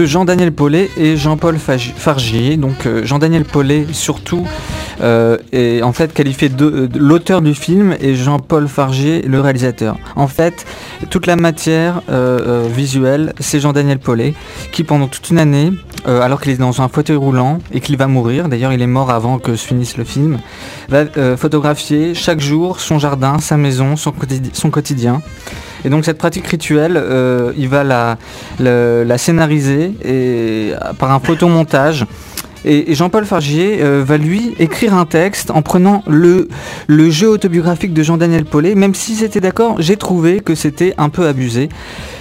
Jean-Daniel Paulet et Jean-Paul Fargier. Donc Jean-Daniel Paulet surtout est en fait qualifié de, l'auteur du film et Jean-Paul Fargier le réalisateur. En fait, toute la matière visuelle, c'est Jean-Daniel Paulet pendant toute une année, euh, alors qu'il est dans un fauteuil roulant et qu'il va mourir, d'ailleurs il est mort avant que se finisse le film, va euh, photographier chaque jour son jardin, sa maison, son, quotidien. Et donc cette pratique rituelle, euh, il va la, scénariser et, par un photomontage. Et, Jean-Paul Fargier va lui écrire un texte en prenant le, le jeu autobiographique de Jean-Daniel Paulet, même si c'était d'accord, j'ai trouvé que c'était un peu abusé,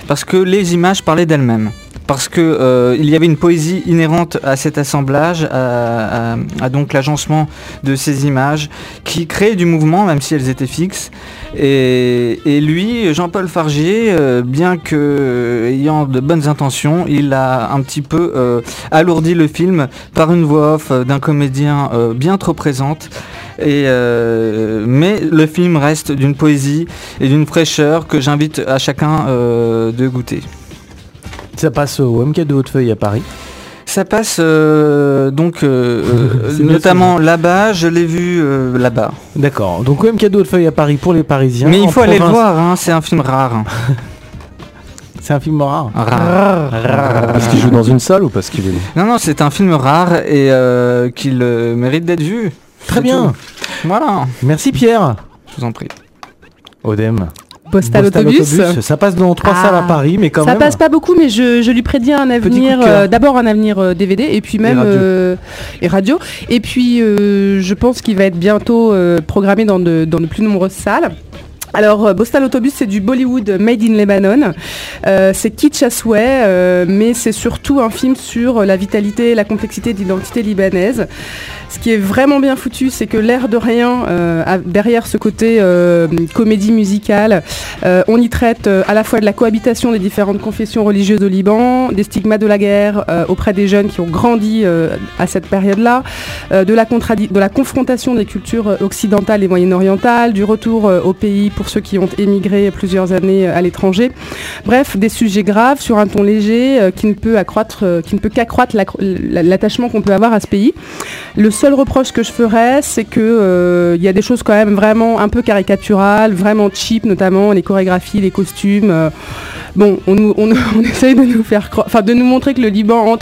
parce que les images parlaient d'elles-mêmes parce que euh, il y avait une poésie inhérente à cet assemblage, à, donc l'agencement de ces images, qui créait du mouvement, même si elles étaient fixes. Et, lui, Jean-Paul Fargier, euh, bien que ayant de bonnes intentions, il a un petit peu euh, alourdi le film par une voix off d'un comédien bien trop présente. Et, mais le film reste d'une poésie et d'une fraîcheur que j'invite à chacun de goûter. Ça passe au MK de Hautefeuille à Paris. Ça passe euh, donc euh, euh, notamment là-bas, je l'ai vu là-bas. D'accord. Donc au MK de Hautefeuille à Paris pour les Parisiens. Mais il faut aller le voir, hein, c'est un film rare. c'est un film rare. Rare. Parce qu'il joue dans une salle ou parce qu'il est. Non, non, c'est un film rare et qu'il mérite d'être vu. Très bien. Voilà. Merci Pierre. Je vous en prie. Odem. Postal, autobus. Ça passe dans trois salles à ah. Paris, mais quand ça même. Ça passe pas beaucoup, mais je, lui prédis un avenir. Euh, d'abord un avenir DVD euh, et puis même euh, et radio. Et, puis je pense qu'il va être bientôt programmé dans dans de plus nombreuses salles. Alors, euh, Boston Autobus, c'est du Bollywood made in Lebanon. Euh, c'est kitsch à euh, mais c'est surtout un film sur la vitalité et la complexité de l'identité libanaise. Ce qui est vraiment bien foutu, c'est que l'air de rien, derrière ce côté comédie musicale, on y traite à la fois de la cohabitation des différentes confessions religieuses au Liban, des stigmates de la guerre auprès des jeunes qui ont grandi à cette période-là, de, la de la confrontation des cultures occidentales et moyen-orientales, du retour au pays pour ceux qui ont émigré plusieurs années à l'étranger. Bref, des sujets graves sur un ton léger euh, qui ne peut accroître, euh, qui ne peut qu'accroître l'attachement qu'on peut avoir à ce pays. Le seul reproche que je ferais, c'est que euh, il y a des choses quand même vraiment un peu caricaturales, vraiment cheap, notamment les chorégraphies, les costumes. bon, on, essaye de nous faire enfin de nous montrer que le Liban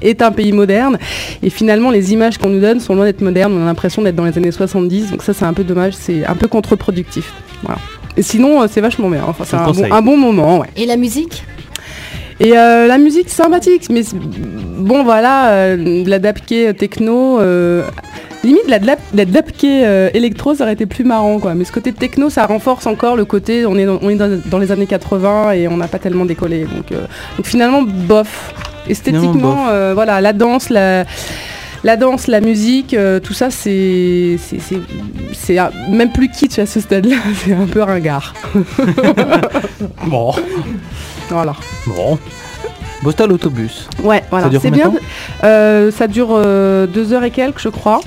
est un pays moderne, et finalement les images qu'on nous donne sont loin d'être modernes. On a l'impression d'être dans les années 70, donc ça c'est un peu dommage, c'est un peu contre-productif. Et sinon, euh, c'est vachement bien. Enfin, c'est un, bon, moment. Et la musique? Et euh, la musique sympathique, mais bon voilà, euh, la dapke techno, limite la, la dapke électro ça aurait été plus marrant quoi. Mais ce côté techno ça renforce encore le côté, on est dans, on est dans, les années 80 et on n'a pas tellement décollé. Donc, donc finalement bof. Esthétiquement, voilà, la danse, la la danse, la musique, euh, tout ça, c'est même plus kitsch à ce stade-là, c'est un peu ringard. bon. Voilà. Bon. Bostal Autobus. Ouais, voilà. C'est bien. Euh, ça dure euh, deux heures et quelques, je crois.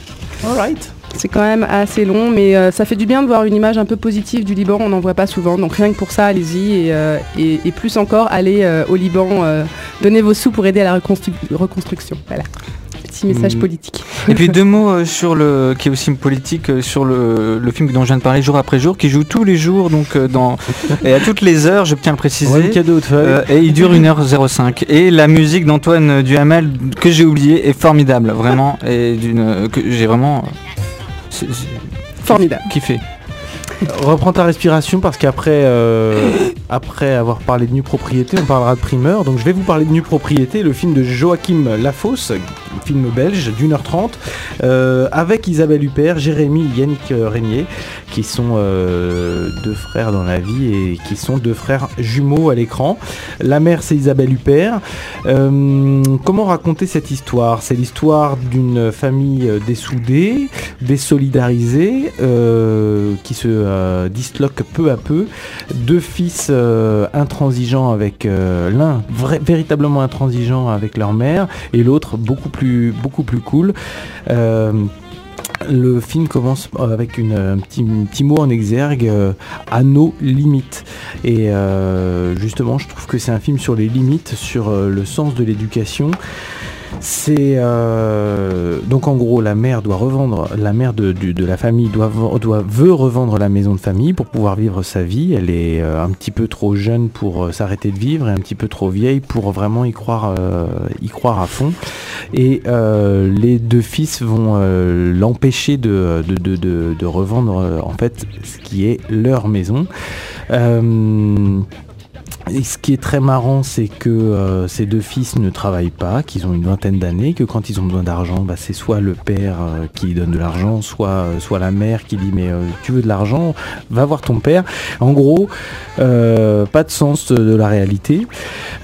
Alright. C'est quand même assez long, mais ça fait du bien de voir une image un peu positive du Liban. On n'en voit pas souvent, donc rien que pour ça, allez-y. Et, et, plus encore, allez au Liban, donnez vos sous pour aider à la reconstruction. Voilà message mm. politique. Et puis deux mots euh, sur le qui est aussi politique euh, sur le, film dont je viens de parler jour après jour, qui joue tous les jours donc euh, dans et à toutes les heures, je tiens à le préciser. cadeau et il dure 1h05 et la musique d'Antoine Duhamel que j'ai oublié est formidable, vraiment et d'une que j'ai vraiment formidable kiffé. Reprends ta respiration parce qu'après euh, après avoir parlé de nue propriété, on parlera de primeur. Donc je vais vous parler de nue propriété, le film de Joachim Lafosse, film belge d'une heure trente, euh, avec Isabelle Huppert, Jérémy Yannick Régnier, qui sont euh, deux frères dans la vie et qui sont deux frères jumeaux à l'écran. La mère c'est Isabelle Huppert. comment raconter cette histoire? C'est l'histoire d'une famille dessoudée, désolidarisée, qui se euh, disloquent peu à peu. Deux fils euh, intransigeants avec euh, l'un véritablement intransigeant avec leur mère et l'autre beaucoup plus, beaucoup plus cool. Le film commence avec une, un, petit, petit, mot en exergue, à nos limites. Et justement, je trouve que c'est un film sur les limites, sur le sens de l'éducation. C'est euh, donc en gros la mère doit revendre, la mère de, la famille doit, doit, veut revendre la maison de famille pour pouvoir vivre sa vie. Elle est euh, un petit peu trop jeune pour euh, s'arrêter de vivre et un petit peu trop vieille pour vraiment y croire, y croire à fond. Et les deux fils vont l'empêcher de, de, revendre en fait ce qui est leur maison. Et ce qui est très marrant, c'est que euh, ces deux fils ne travaillent pas, qu'ils ont une vingtaine d'années, que quand ils ont besoin d'argent, bah, c'est soit le père euh, qui donne de l'argent, soit, euh, soit la mère qui dit mais tu veux de l'argent, va voir ton père. En gros, pas de sens de la réalité.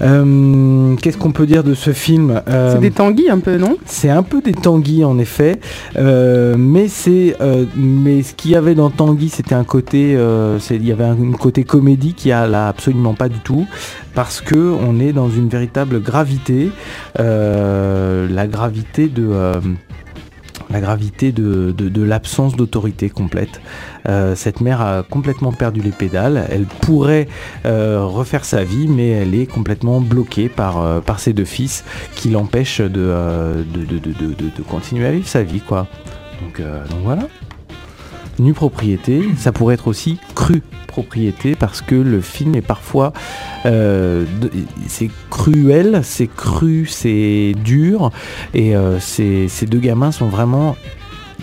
Qu'est-ce qu'on peut dire de ce film C'est des tanguis un peu, non? C'est un peu des tanguis en effet, mais c'est mais ce qu'il y avait dans Tanguy, c'était un côté, il y avait un, côté comédie qui a là absolument pas du tout parce que on est dans une véritable gravité, euh, la gravité de euh, la gravité de, l'absence d'autorité complète. Euh, cette mère a complètement perdu les pédales, elle pourrait refaire sa vie, mais elle est complètement bloquée par, ses deux fils qui l'empêchent de, continuer à vivre sa vie. Quoi. Donc voilà. Nue propriété, ça pourrait être aussi cru propriété parce que le film est parfois c'est cruel, c'est cru, c'est dur et ces, ces deux gamins sont vraiment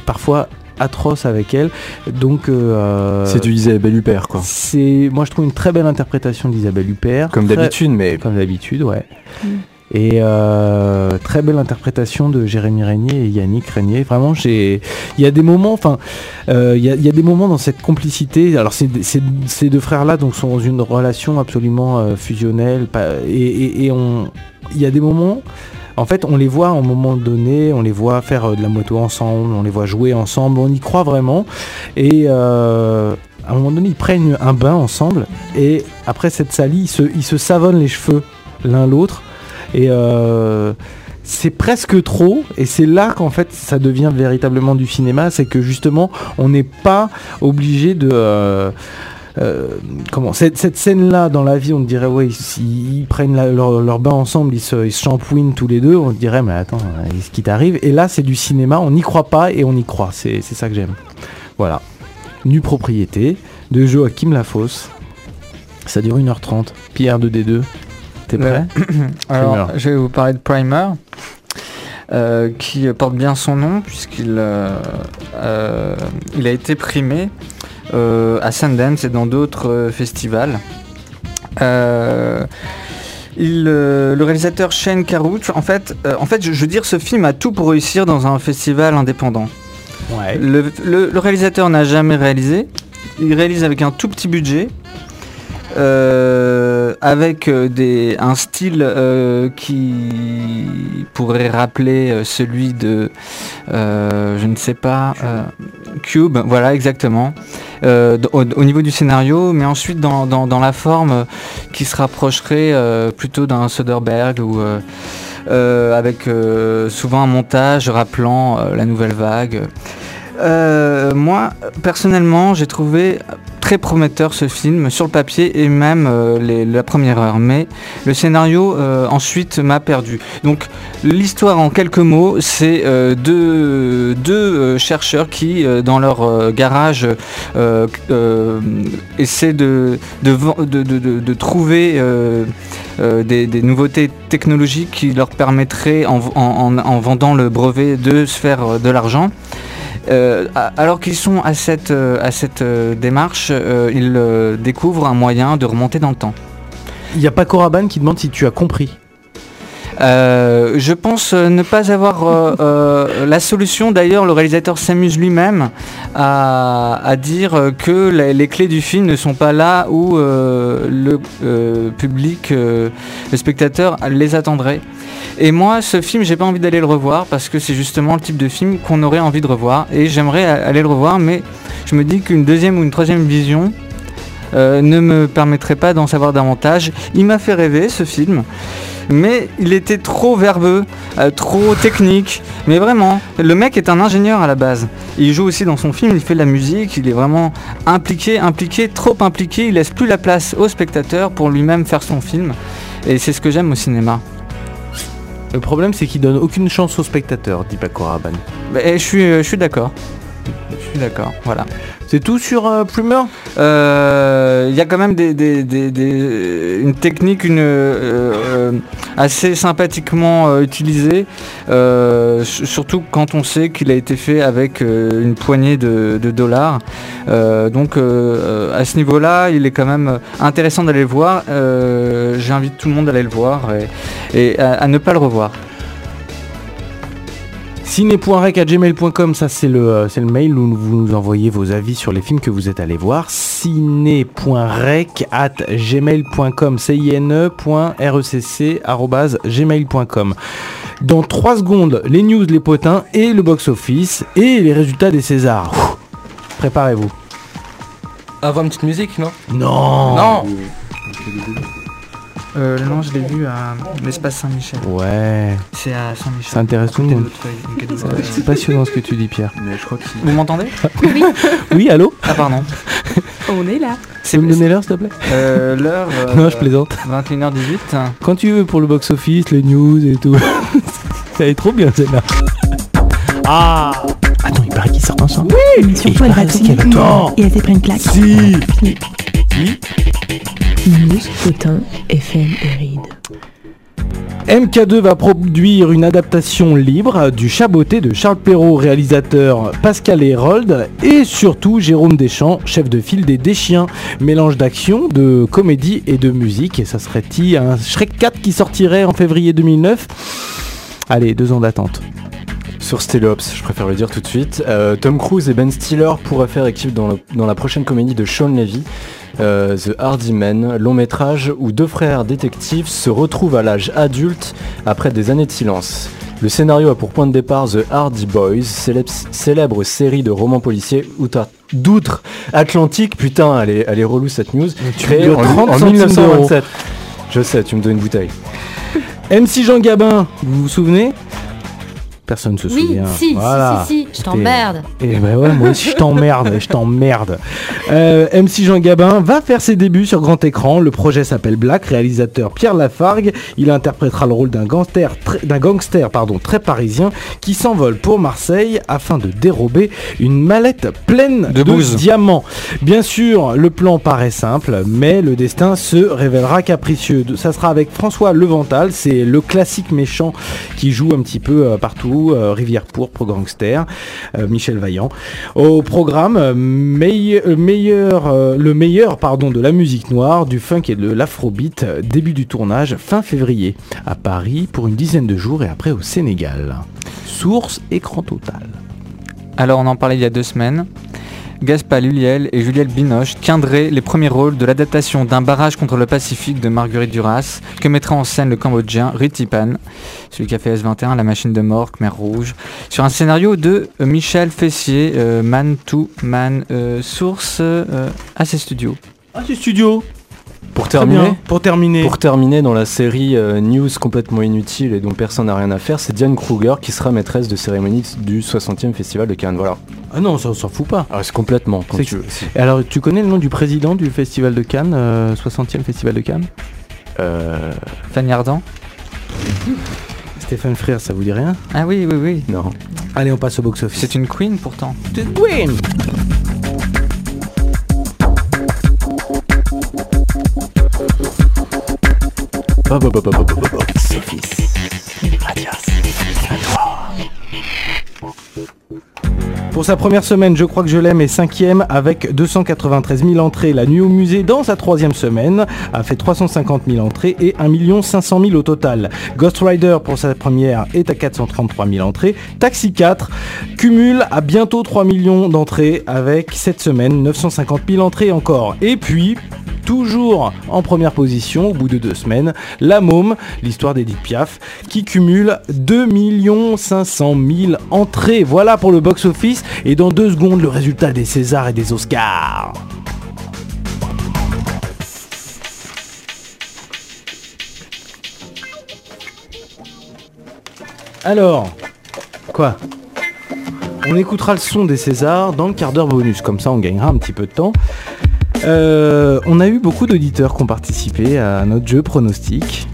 parfois atroce avec elle. Donc euh, c'est du Isabelle Huppert quoi. C'est moi je trouve une très belle interprétation d'Isabelle Huppert. Comme d'habitude mais comme d'habitude ouais. Mm. Et euh, très belle interprétation de Jérémy Régnier et Yannick Régnier. Vraiment, il y a des moments, enfin, euh, il y, a des moments dans cette complicité. Alors, ces deux frères-là sont dans une relation absolument fusionnelle, et, il y a des moments en fait, on les voit à un moment donné, on les voit faire euh, de la moto ensemble, on les voit jouer ensemble, on y croit vraiment. Et euh, à un moment donné, ils prennent un bain ensemble. Et après cette salie, ils se, savonnent les cheveux l'un l'autre. Et euh, c'est presque trop. Et c'est là qu'en fait ça devient véritablement du cinéma. C'est que justement on n'est pas obligé de euh, comment cette, scène là dans la vie on dirait ouais ils, prennent leur, bain ensemble ils se, ils tous les deux on dirait mais attends ce qui t'arrive. Et là c'est du cinéma. On n'y croit pas et on y croit. C'est ça que j'aime. Voilà. Nu propriété de Joachim Lafosse. Ça dure 1h30 Pierre 2D2 t'es prêt alors je vais vous parler de Primer euh, qui porte bien son nom puisqu'il euh, il a été primé euh, à Sundance et dans d'autres euh, festivals. Euh, le réalisateur Shane Carruth, en fait, en fait, je, veux dire, ce film a tout pour réussir dans un festival indépendant. Le, réalisateur n'a jamais réalisé. Il réalise avec un tout petit budget. Avec un style qui pourrait rappeler celui de, je ne sais pas, Cube, voilà exactement. Euh, au, niveau du scénario, mais ensuite dans, la forme euh, qui se rapprocherait euh, plutôt d'un Soderbergh ou avec souvent un montage rappelant la nouvelle vague. Moi, personnellement, j'ai trouvé très prometteur ce film sur le papier et même euh, la première heure. Mais le scénario euh, ensuite m'a perdu. Donc l'histoire en quelques mots, c'est euh, deux, chercheurs qui dans leur garage essaient de, de, trouver des, nouveautés technologiques qui leur permettraient en vendant le brevet de se faire de l'argent. Euh, alors qu'ils sont à cette, euh, à cette euh, démarche, ils découvrent un moyen de remonter dans le temps. Il n'y a pas Coraban qui demande si tu as compris. Je pense ne pas avoir la solution. D'ailleurs, le réalisateur s'amuse lui-même à, dire que les, clés du film ne sont pas là où le public, le spectateur les attendrait. Et moi, ce film, j'ai pas envie d'aller le revoir parce que c'est justement le type de film qu'on aurait envie de revoir. Et j'aimerais aller le revoir, mais je me dis qu'une deuxième ou une troisième vision euh, ne me permettrait pas d'en savoir davantage. Il m'a fait rêver ce film, mais il était trop verbeux, euh, trop technique. Mais vraiment, le mec est un ingénieur à la base. Il joue aussi dans son film, il fait de la musique, il est vraiment impliqué, impliqué, trop impliqué. Il laisse plus la place au spectateur pour lui-même faire son film. Et c'est ce que j'aime au cinéma. Le problème, c'est qu'il donne aucune chance aux spectateurs, dit Paco Rabanne. Bah, je suis, euh, je suis d'accord. Je suis d'accord, voilà. C'est tout sur euh, Primer Il euh, y a quand même une technique euh, assez sympathiquement utilisée, surtout quand on sait qu'il a été fait avec une poignée de, dollars. donc à ce niveau-là, il est quand même intéressant d'aller le voir. J'invite tout le monde à aller le voir et, à ne pas le revoir ciné.rec@gmail.com, ça c'est le, euh, c'est le mail où vous nous envoyez vos avis sur les films que vous êtes allés voir. ciné.rec@gmail.com, c i n e.recc@gmail.com. Dans 3 secondes, les news, les potins et le box-office et les résultats des Césars. Préparez-vous. Avoir une petite musique, non? Non Non Euh, non, je l'ai vu à l'espace Saint-Michel. Ouais. C'est à Saint-Michel. Ça intéresse tout le monde. C'est C'est passionnant ce que tu dis, Pierre. Mais je crois que Vous m'entendez? Oui, Oui, allô? Ah pardon. On est là. Tu peux me donner l'heure, s'il te plaît? Euh, L'heure. euh, Non, je plaisante. 21h18. Quand tu veux pour le box-office, les news et tout. Ça est trop bien, celle-là. Ah Attends, il paraît qu'ils sortent ensemble. Mais surtout, elle va tourner Attends et elle s'est pris une claque. Si FM ride. MK2 va produire une adaptation libre du Chaboté de Charles Perrault, réalisateur Pascal Hérold, et surtout Jérôme Deschamps, chef de file des Deschiens. Mélange d'action, de comédie et de musique. Et ça serait-il un Shrek 4 qui sortirait en février 2009 Allez, deux ans d'attente. Sur Stellops, je préfère le dire tout de suite. Euh, Tom Cruise et Ben Stiller pourraient faire équipe dans, le- dans la prochaine comédie de Sean Levy, euh, The Hardy Men, long métrage où deux frères détectives se retrouvent à l'âge adulte après des années de silence. Le scénario a pour point de départ The Hardy Boys, célèbre, célèbre série de romans policiers outre- d'outre-Atlantique. Putain, elle est, elle est relou cette news. Créée en, 30 en centimes 1927. Je sais, tu me donnes une bouteille. MC Jean Gabin, vous vous souvenez? Personne ne se oui, souvient. si, Voilà. si, si, si, je t'emmerde. Et ben ouais, moi aussi je t'emmerde, je t'emmerde. Euh, MC Jean Gabin va faire ses débuts sur grand écran. Le projet s'appelle Black, réalisateur Pierre Lafargue. Il interprétera le rôle d'un gangster, très- d'un gangster pardon, très parisien qui s'envole pour Marseille afin de dérober une mallette pleine de, De diamants. Bien sûr, le plan paraît simple, mais le destin se révélera capricieux. Ça sera avec François Levental, c'est le classique méchant qui joue un petit peu euh, partout, euh, Rivière Pourpre, Gangster, euh, Michel Vaillant. Au programme, euh, le meilleur pardon, de la musique noire, du funk et de l'afrobeat, début du tournage fin février, à Paris pour une dizaine de jours et après au Sénégal. Source écran total. Alors on en parlait il y a deux semaines. Gaspard Lulliel et Juliette Binoche tiendraient les premiers rôles de l'adaptation d'un barrage contre le Pacifique de Marguerite Duras que mettra en scène le Cambodgien Ritipan, celui qui a fait S21, La Machine de Morque, Mer Rouge, sur un scénario de euh, Michel Fessier, euh, Man to Man, euh, source euh, studios. Ah, c'est studio Pour terminer. Pour terminer. Pour terminer, dans la série euh, News complètement inutile et dont personne n'a rien à faire, c'est Diane Kruger qui sera maîtresse de cérémonie du 60e Festival de Cannes. Voilà. Ah non, ça on s'en fout pas. Ah, c'est complètement. quand C'est tu que- veux. Et alors, tu connais le nom du président du Festival de Cannes, euh, 60e Festival de Cannes? Euh, Fanny Ardant Stéphane Frère, ça vous dit rien? Ah oui, oui, oui. non. Allez, on passe au box-office. C'est une queen pourtant. Queen Hop, hop, Pour sa première semaine, je crois que je l'aime est cinquième avec 293 000 entrées. La nuit au musée, dans sa troisième semaine, a fait 350 000 entrées et 1 500 000 au total. Ghost Rider pour sa première est à 433 000 entrées. Taxi 4 cumule à bientôt 3 millions d'entrées avec cette semaine 950 000 entrées encore. Et puis, toujours en première position au bout de deux semaines, La Môme, l'histoire d'Edith Piaf, qui cumule 2 500 000 entrées. Voilà pour le box-office et dans deux secondes le résultat des Césars et des Oscars. Alors, quoi? On écoutera le son des Césars dans le quart d'heure bonus, comme ça on gagnera un petit peu de temps. Euh, on a eu beaucoup d'auditeurs qui ont participé à notre jeu pronostic.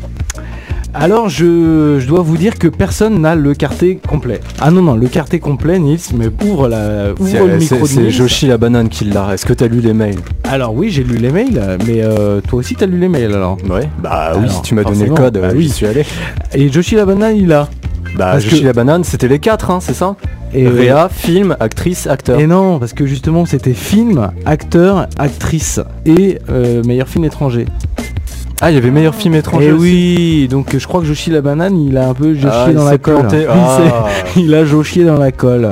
Alors je, je dois vous dire que personne n'a le quartet complet. Ah non non, le quartet complet, Nils, mais ouvre, la, ouvre le micro de c'est. Joshi la banane qui l'a. Est-ce que t'as lu les mails? Alors oui, j'ai lu les mails, mais euh, toi aussi t'as lu les mails alors? Ouais. Bah oui, Alors, tu m'as donné le code, bah oui. j'y suis allé. Et Joshi Labana, il a. Bah Parce Joshi que- la banane, c'était les quatre, hein, c'est ça Et Réa, film, actrice, acteur. Et non, parce que justement c'était film, acteur, actrice et euh, meilleur film étranger. Ah, il y avait meilleur film étranger. Et aussi. oui, donc je crois que Joshi la banane, il a un peu jochié Ah, il dans la colle. Ah. il a jochié dans la colle.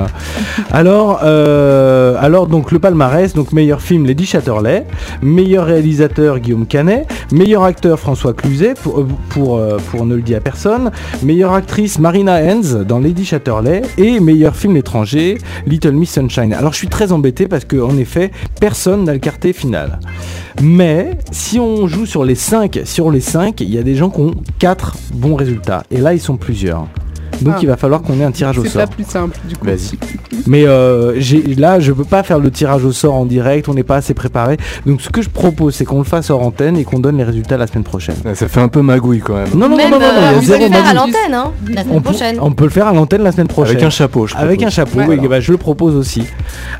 Alors, euh, alors donc le palmarès, donc meilleur film Lady Chatterley, meilleur réalisateur Guillaume Canet, meilleur acteur François Cluzet pour, euh, pour, euh, pour ne le dire à personne, meilleure actrice Marina Hens dans Lady Chatterley et meilleur film étranger Little Miss Sunshine. Alors je suis très embêté parce que en effet personne n'a le quartet final. Mais si on joue sur les 5 sur les 5, il y a des gens qui ont 4 bons résultats. Et là, ils sont plusieurs. Donc Ah. il va falloir qu'on ait un tirage au C'est sort. pas plus simple du coup. Vas-y. Mais euh, là, je peux pas faire le tirage au sort en direct, on n'est pas assez préparé. Donc ce que je propose, c'est qu'on le fasse hors antenne et qu'on donne les résultats la semaine prochaine. Ça fait un peu magouille quand même. Non, non, Même, non, non, non, euh, il y a on peut le faire à l'antenne, hein, la semaine on, prochaine. on peut le faire à l'antenne la semaine prochaine. Avec un chapeau, je Avec un chapeau, Ouais, voilà. bah, je le propose aussi.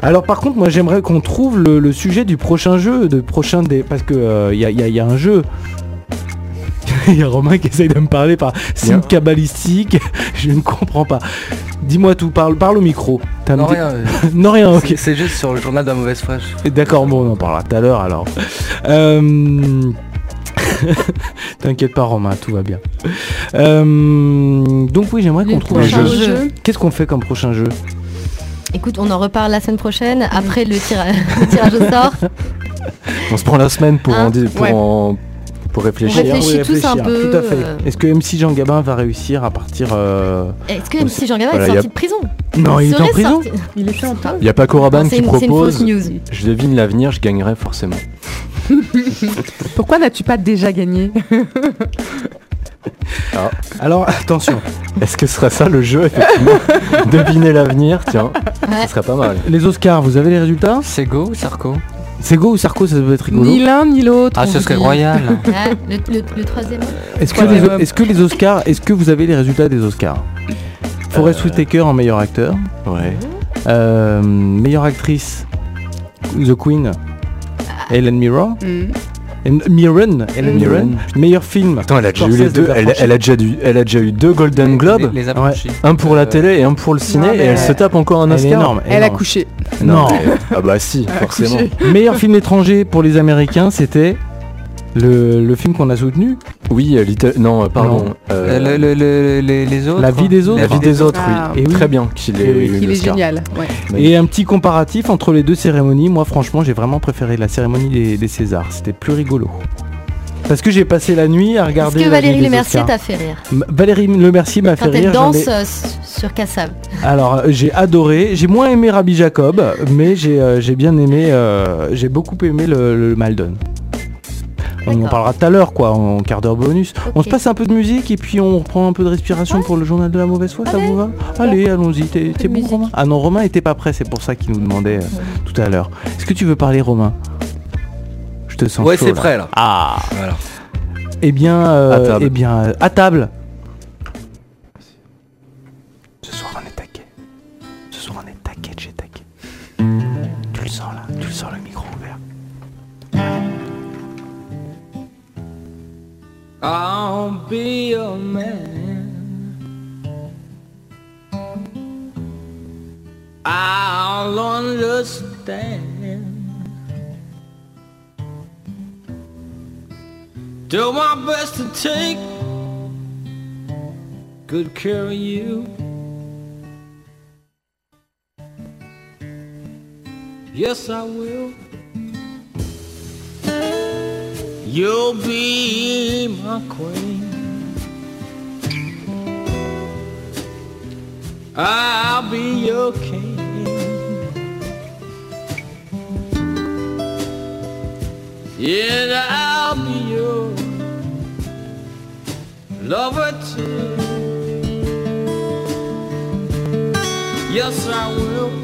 Alors par contre, moi j'aimerais qu'on trouve le, le sujet du prochain jeu, de prochain des, parce que il y, y a- y a un jeu. Il y a Romain qui essaye de me parler par signe cabalistique. Je ne comprends pas. Dis-moi tout, parle, parle au micro. T'as Non, rien. euh, non rien, ok. c'est- C'est juste sur le journal de la mauvaise foi. je- D'accord, bon, on en parlera tout à l'heure alors. Euh, T'inquiète pas, Romain, tout va bien. Euh, Donc oui, j'aimerais qu'on trouve un jeu. Qu'est-ce qu'on fait comme prochain jeu? Écoute, on en reparle la semaine prochaine, après le, tira- le tirage au sort. On se prend la semaine pour, Hein en, pour, Ouais. en- pour réfléchir. On réfléchit Oui, tous un peu, Tout à fait. euh. Est-ce que MC Jean Gabin va réussir à partir euh, Est-ce que MC Jean Gabin Voilà, est a- sorti de prison Non, il est en prison. sorti- Il était en. Il n'y a pas Coraban qui une- c'est une propose. fausse news. Je devine l'avenir, je gagnerai forcément. Pourquoi n'as-tu pas déjà gagné? Alors attention, Est-ce que ce sera ça le jeu, effectivement? Deviner l'avenir, tiens, Ouais. ce serait pas mal. les Oscars, vous avez les résultats? C'est Go ou Sarko? C'est go ou Sarko, ça peut être rigolo. Ni l'un ni l'autre. Ah, ce serait dit. royal. Ouais, le, le- le troisième. Est-ce que, Ouais, les, ouais. est-ce que les Oscars, est-ce que vous avez les résultats des Oscars? Forest Euh. Whitaker en meilleur acteur, Ouais. Euh, meilleure actrice, The Queen, Helen Mirren, Hmm. Et- Mirren, Mm. Mirren, meilleur film. Attends, elle a déjà eu les deux. Elle, a déjà elle a déjà eu deux Golden Globes. Les, les affranchis. Un pour la Euh, télé et un pour le ciné, Non, et elle se tape encore un Oscar. énorme. Elle a couché. Non. ah bah si, forcément. meilleur film étranger pour les Américains, c'était le, le film qu'on a soutenu, Oui, euh, Little- non, euh, pardon. Non. euh, le- le- le- les, les autres La vie des autres. La vie des autres, Ah. oui. Et oui. Très bien qu'il ait Et oui. eu Il est génial. Ouais. Et un petit comparatif entre les deux cérémonies. Moi, franchement, j'ai vraiment préféré la cérémonie des, des Césars. C'était plus rigolo. Parce que j'ai passé la nuit à Est-ce regarder. que la Valérie Lemercier t'a fait rire? Valérie Lemercier m'a fait Quand rire. elle j'en danse ai- euh, sur Kassab. Alors, j'ai adoré. J'ai moins aimé Rabbi Jacob, mais j'ai euh, bien aimé. euh, j'ai beaucoup aimé le, le Maldon. On en parlera tout à l'heure, quoi, en quart d'heure bonus. On se passe un peu de musique et puis on reprend un peu de respiration pour le journal de la mauvaise foi, ça vous va Allez, allons-y. T'es bon, musique. Romain Ah non, Romain était pas prêt, c'est pour ça qu'il nous demandait euh, tout à l'heure. Est-ce que tu veux parler, Romain? Je te sens Ouais, chaud, c'est là. prêt là. Ah Voilà. Eh bien, euh, À table. eh bien, euh, à table. I'll be your man. I'll understand. Do my best to take good care of you. Yes, I will. You'll be my queen. I'll be your king. And I'll be your lover too. Yes, I will.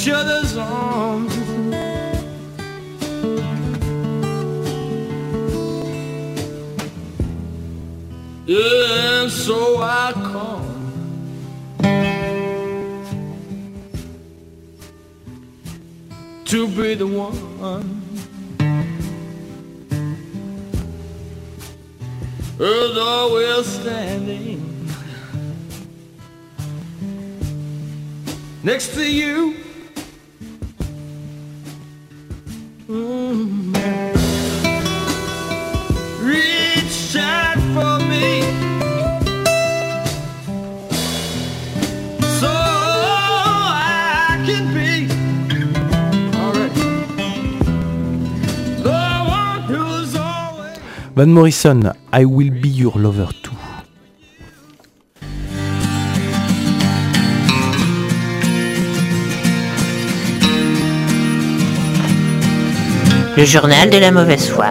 Each other's arms. And so I come to be the one. Who's always standing next to you. Van Morrison, I will be your lover Le journal de la mauvaise foi.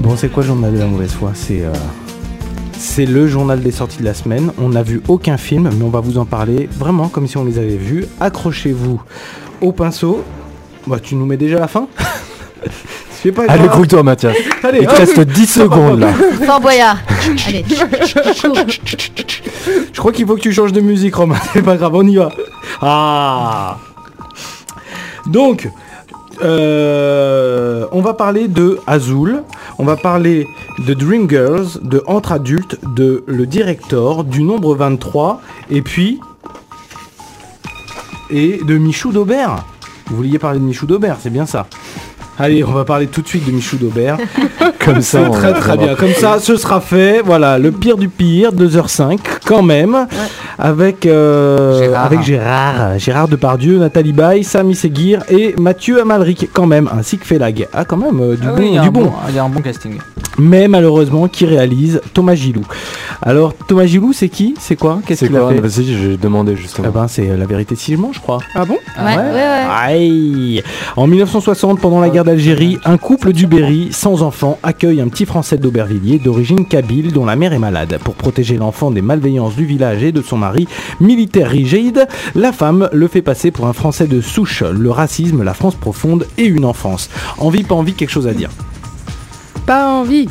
Bon, c'est quoi le journal de la mauvaise foi? C'est euh, c'est le journal des sorties de la semaine. On n'a vu aucun film, mais on va vous en parler vraiment comme si on les avait vus. Accrochez-vous au pinceau. Bah, tu nous mets déjà la fin? Pas. Allez, grouille-toi, Mathias. Allez, Il te reste 10 secondes là. Fort Boyard. Allez. Je crois qu'il faut que tu changes de musique, Romain. C'est pas grave, on y va. Ah Donc, euh, on va parler de Azul, on va parler de Dreamgirls, de Entre Adultes, de Le Director, du nombre 23, et puis... Et de Michou d'Aubert. Vous vouliez parler de Michou d'Aubert, c'est bien ça. Allez, on va parler tout de suite de Michou d'Aubert. Comme ça, C'est on très va très voir. bien. Comme ça, ce sera fait. Voilà, le pire du pire, 2h05 quand même. Avec, euh, Gérard. avec Gérard. Gérard Depardieu, Nathalie Baye, Samy Seguir et Mathieu Amalric quand même, ainsi que Félag. Ah quand même, euh, du Ah bon. oui, du bon. Il y a un bon casting. Mais malheureusement, qui réalise Thomas Gilou. Alors, Thomas Gilou, c'est qui C'est quoi Qu'est-ce C'est qu'il a quoi fait Vas-y, j'ai demandé justement. eh ben, c'est euh, la vérité si je mens, je crois. Ah bon Ouais, ouais, ouais. Aïe En 1960, pendant la guerre d'Algérie, un couple du Berry, sans enfant, accueille un petit Français d'Aubervilliers d'origine kabyle dont la mère est malade. Pour protéger l'enfant des malveillances du village et de son mari, militaire rigide, la femme le fait passer pour un Français de souche. Le racisme, la France profonde et une enfance. Envie, pas envie, quelque chose à dire. Pas envie.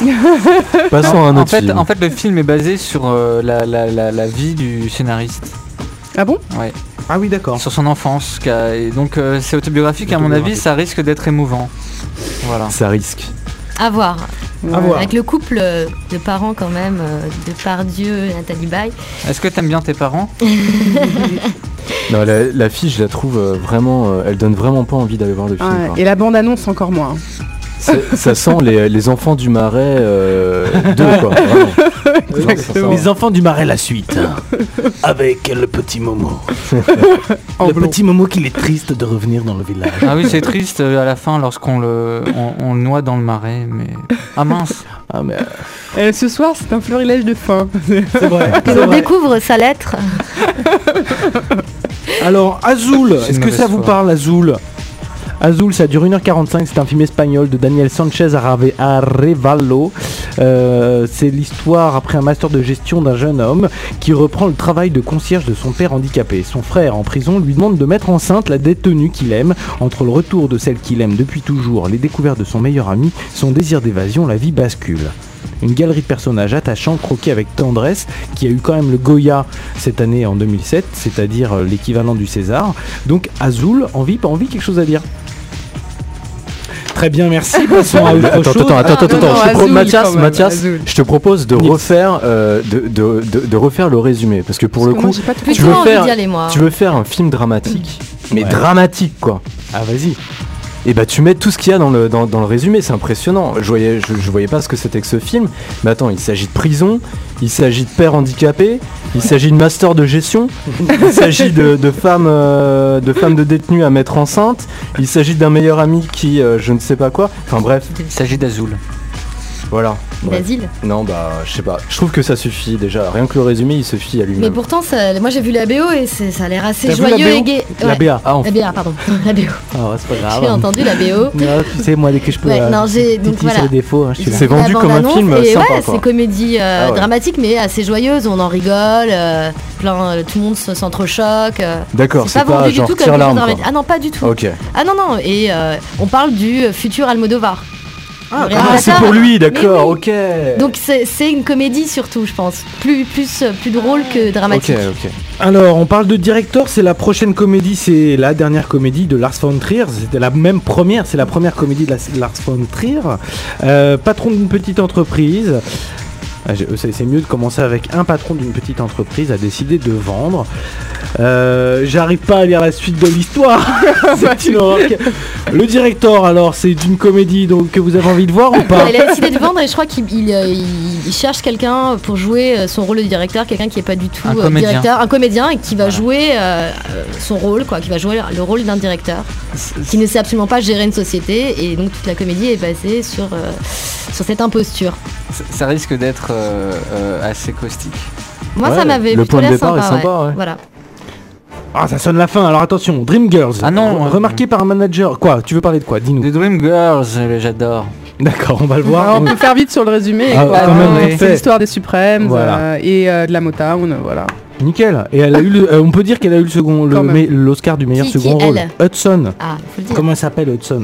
Passons à un en autre fait, film. en fait, le film est basé sur euh, la, la- la- la vie du scénariste. Ah bon? Ouais. Ah oui, d'accord. Sur son enfance. Et donc, euh, c'est autobiographique. À mon avis, ça risque d'être émouvant. Voilà. Ça risque. À voir. À voir. Avec le couple euh, de parents quand même, de Pardieu et Nathalie Baye. Est-ce que t'aimes bien tes parents? Non, la, la fille, je la trouve vraiment. elle donne vraiment pas envie d'aller voir le film. Ouais. Et la bande-annonce encore moins. Ça sent les, les enfants du marais euh, 2, quoi. vraiment. Les enfants du marais, la suite. Avec le petit Momo. Le blond. petit Momo qu'il est triste de revenir dans le village. Ah oui, c'est triste euh, à la fin lorsqu'on le, on, on le noie dans le marais. Mais ah mince. Ah mais Euh, ce soir, c'est un florilège de fin. c'est vrai. Et on vrai. découvre sa lettre. Alors, Azul, est-ce que ça vous parle, Azul? Azul, ça dure 1h45, c'est un film espagnol de Daniel Sanchez Arevalo. Euh, c'est l'histoire après un master de gestion d'un jeune homme qui reprend le travail de concierge de son père handicapé. Son frère en prison lui demande de mettre enceinte la détenue qu'il aime. Entre le retour de celle qu'il aime depuis toujours, les découvertes de son meilleur ami, son désir d'évasion, la vie bascule. Une galerie de personnages attachants croqués avec tendresse qui a eu quand même le Goya cette année en 2007, c'est-à-dire euh, l'équivalent du César. Donc Azul, envie, pas envie, quelque chose à dire? Très bien, merci. Passons à autre Attends, chose. attends, attends, attends, non, non, je te Azul, Mathias, quand même, Mathias, Azul. je te propose de refaire, euh, de, de- de- de refaire le résumé, parce que pour Parce le coup, moi, tu veux faire- aller, tu veux faire un film dramatique, mais Ouais. dramatique quoi. Ah, vas-y. Et bah tu mets tout ce qu'il y a dans le, résumé, c'est impressionnant. Je voyais, voyais pas ce que c'était que ce film. Mais attends, il s'agit de prison, il s'agit de père handicapé, il s'agit de master de gestion, il s'agit de, de femmes euh, de femmes de à mettre enceinte, il s'agit d'un meilleur ami qui euh, je ne sais pas quoi. Enfin bref, Il s'agit d'Azul. Voilà. Bref. d'asile. Non, bah, je sais pas. Je trouve que ça suffit déjà. Rien que le résumé, il suffit à Mais lui-même. pourtant, ça- moi j'ai vu la BO et ça a l'air assez joyeux et gai. La Ouais. BA. Ah, on- La BA, pardon. La BO. Ah, ouais, c'est pas J'ai grave. entendu la BO. Non, tu sais, moi, dès que je peux. Euh, non, j'ai- donc voilà. sur les défauts, hein. C'est vendu comme un film et sympa, ouais, c'est comédie euh, Ah dramatique mais assez joyeuse, on en rigole, euh, plein, euh, tout le monde se- s'entrechoque. D'accord, c'est pas vendu du tout comme. Ah non, pas du tout. Ah non, non, et on parle du futur Almodovar. Ah, Ah, c'est pour lui, d'accord, ok. Donc c'est une comédie surtout, je pense. Plus, plus, plus drôle que dramatique. Alors, on parle de directeur, c'est la prochaine comédie, c'est la dernière comédie de Lars von Trier. C'était la même première, c'est la première comédie de la- Lars von Trier. Euh, patron d'une petite entreprise. Ah, C'est mieux de commencer avec un patron d'une petite entreprise a décidé de vendre. Euh, J'arrive pas à lire la suite de l'histoire. C'est une horreur. Le directeur, alors, c'est une comédie donc, que vous avez envie de voir ou pas Il a décidé de vendre et je crois qu'il il, euh, il- cherche quelqu'un pour jouer euh, son rôle de directeur, quelqu'un qui est pas du tout Un euh, comédien. directeur, un comédien et qui va jouer euh, son rôle, quoi, qui va jouer le rôle d'un directeur, qui ne sait absolument pas gérer une société et donc toute la comédie est basée sur, euh, sur cette imposture. Ça- risque d'être euh, euh, assez caustique. Moi Ouais, ça m'avait le point de départ est sympa, sympa, ouais. Voilà. Ah, ça sonne la fin. Alors attention, Dreamgirls. Ah non, Re- euh, Remarqué par un manager. Quoi Tu veux parler de quoi? Dis-nous. Des Dream Girls, euh, j'adore. D'accord, on va le voir. on peut faire vite sur le résumé. Ah, quoi. quand même, Euh, vite fait. c'est l'histoire des Suprêmes Voilà. euh, et euh, de la Motown, voilà. Nickel. Et elle a eu le- euh, on peut dire qu'elle a eu le second, l'Oscar du meilleur Qui- qui, second rôle. elle Hudson. Ah, faut le dire. Comment elle s'appelle Hudson?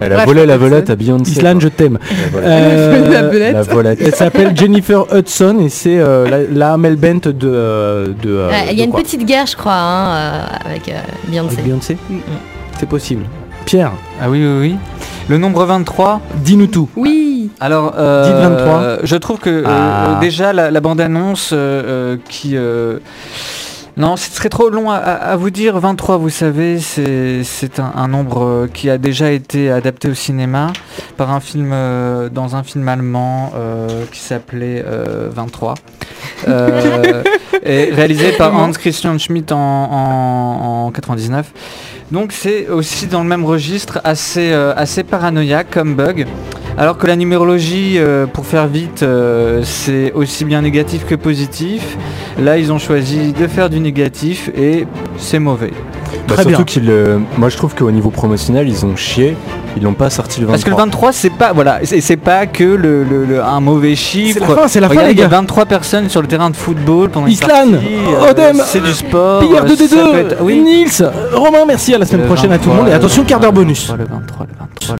Elle a Bref, volé la volette à Beyoncé. Island, je t'aime. La volette. Euh, La. Elle s'appelle Jennifer Hudson et c'est euh, la, la Amel Bent de. euh, de euh, Ouais, Il y a une petite guerre, je crois, hein, euh, avec euh, Beyoncé. Avec Beyoncé? C'est possible. Pierre, Ah oui, oui, oui. Le nombre 23, dis-nous tout. Oui. alors euh, Dites 23. euh, je trouve que euh, Ah. euh, déjà la, la bande-annonce qui... euh, non, ce serait trop long à, à- à vous dire. 23, vous savez, c'est c'est un, un nombre qui a déjà été adapté au cinéma par un film, euh, dans un film allemand euh, qui s'appelait euh, 23. Euh, et réalisé par Hans Christian Schmidt en, en, en 99. Donc c'est aussi dans le même registre, assez, euh, paranoïaque comme bug. Alors que la numérologie, euh, pour faire vite, euh, c'est aussi bien négatif que positif. Là, ils ont choisi de faire du négatif et c'est mauvais. Bah, Très surtout bien. qu'ils, euh, moi je trouve qu'au niveau promotionnel, ils ont chié. Ils l'ont pas sorti le 23. Parce que le 23, c'est pas voilà, c'est c'est pas que le, le- le- un mauvais chiffre. C'est la fin, c'est la fin, il y a gars. 23 personnes sur le terrain de football pendant Islan, euh, Odem, c'est du sport. Pierre euh, de ça peut D2, être- oui. Nils, Romain, merci à la semaine Le prochaine à tout le 23, monde et attention, quart d'heure bonus. Le 23, le 23, le 23.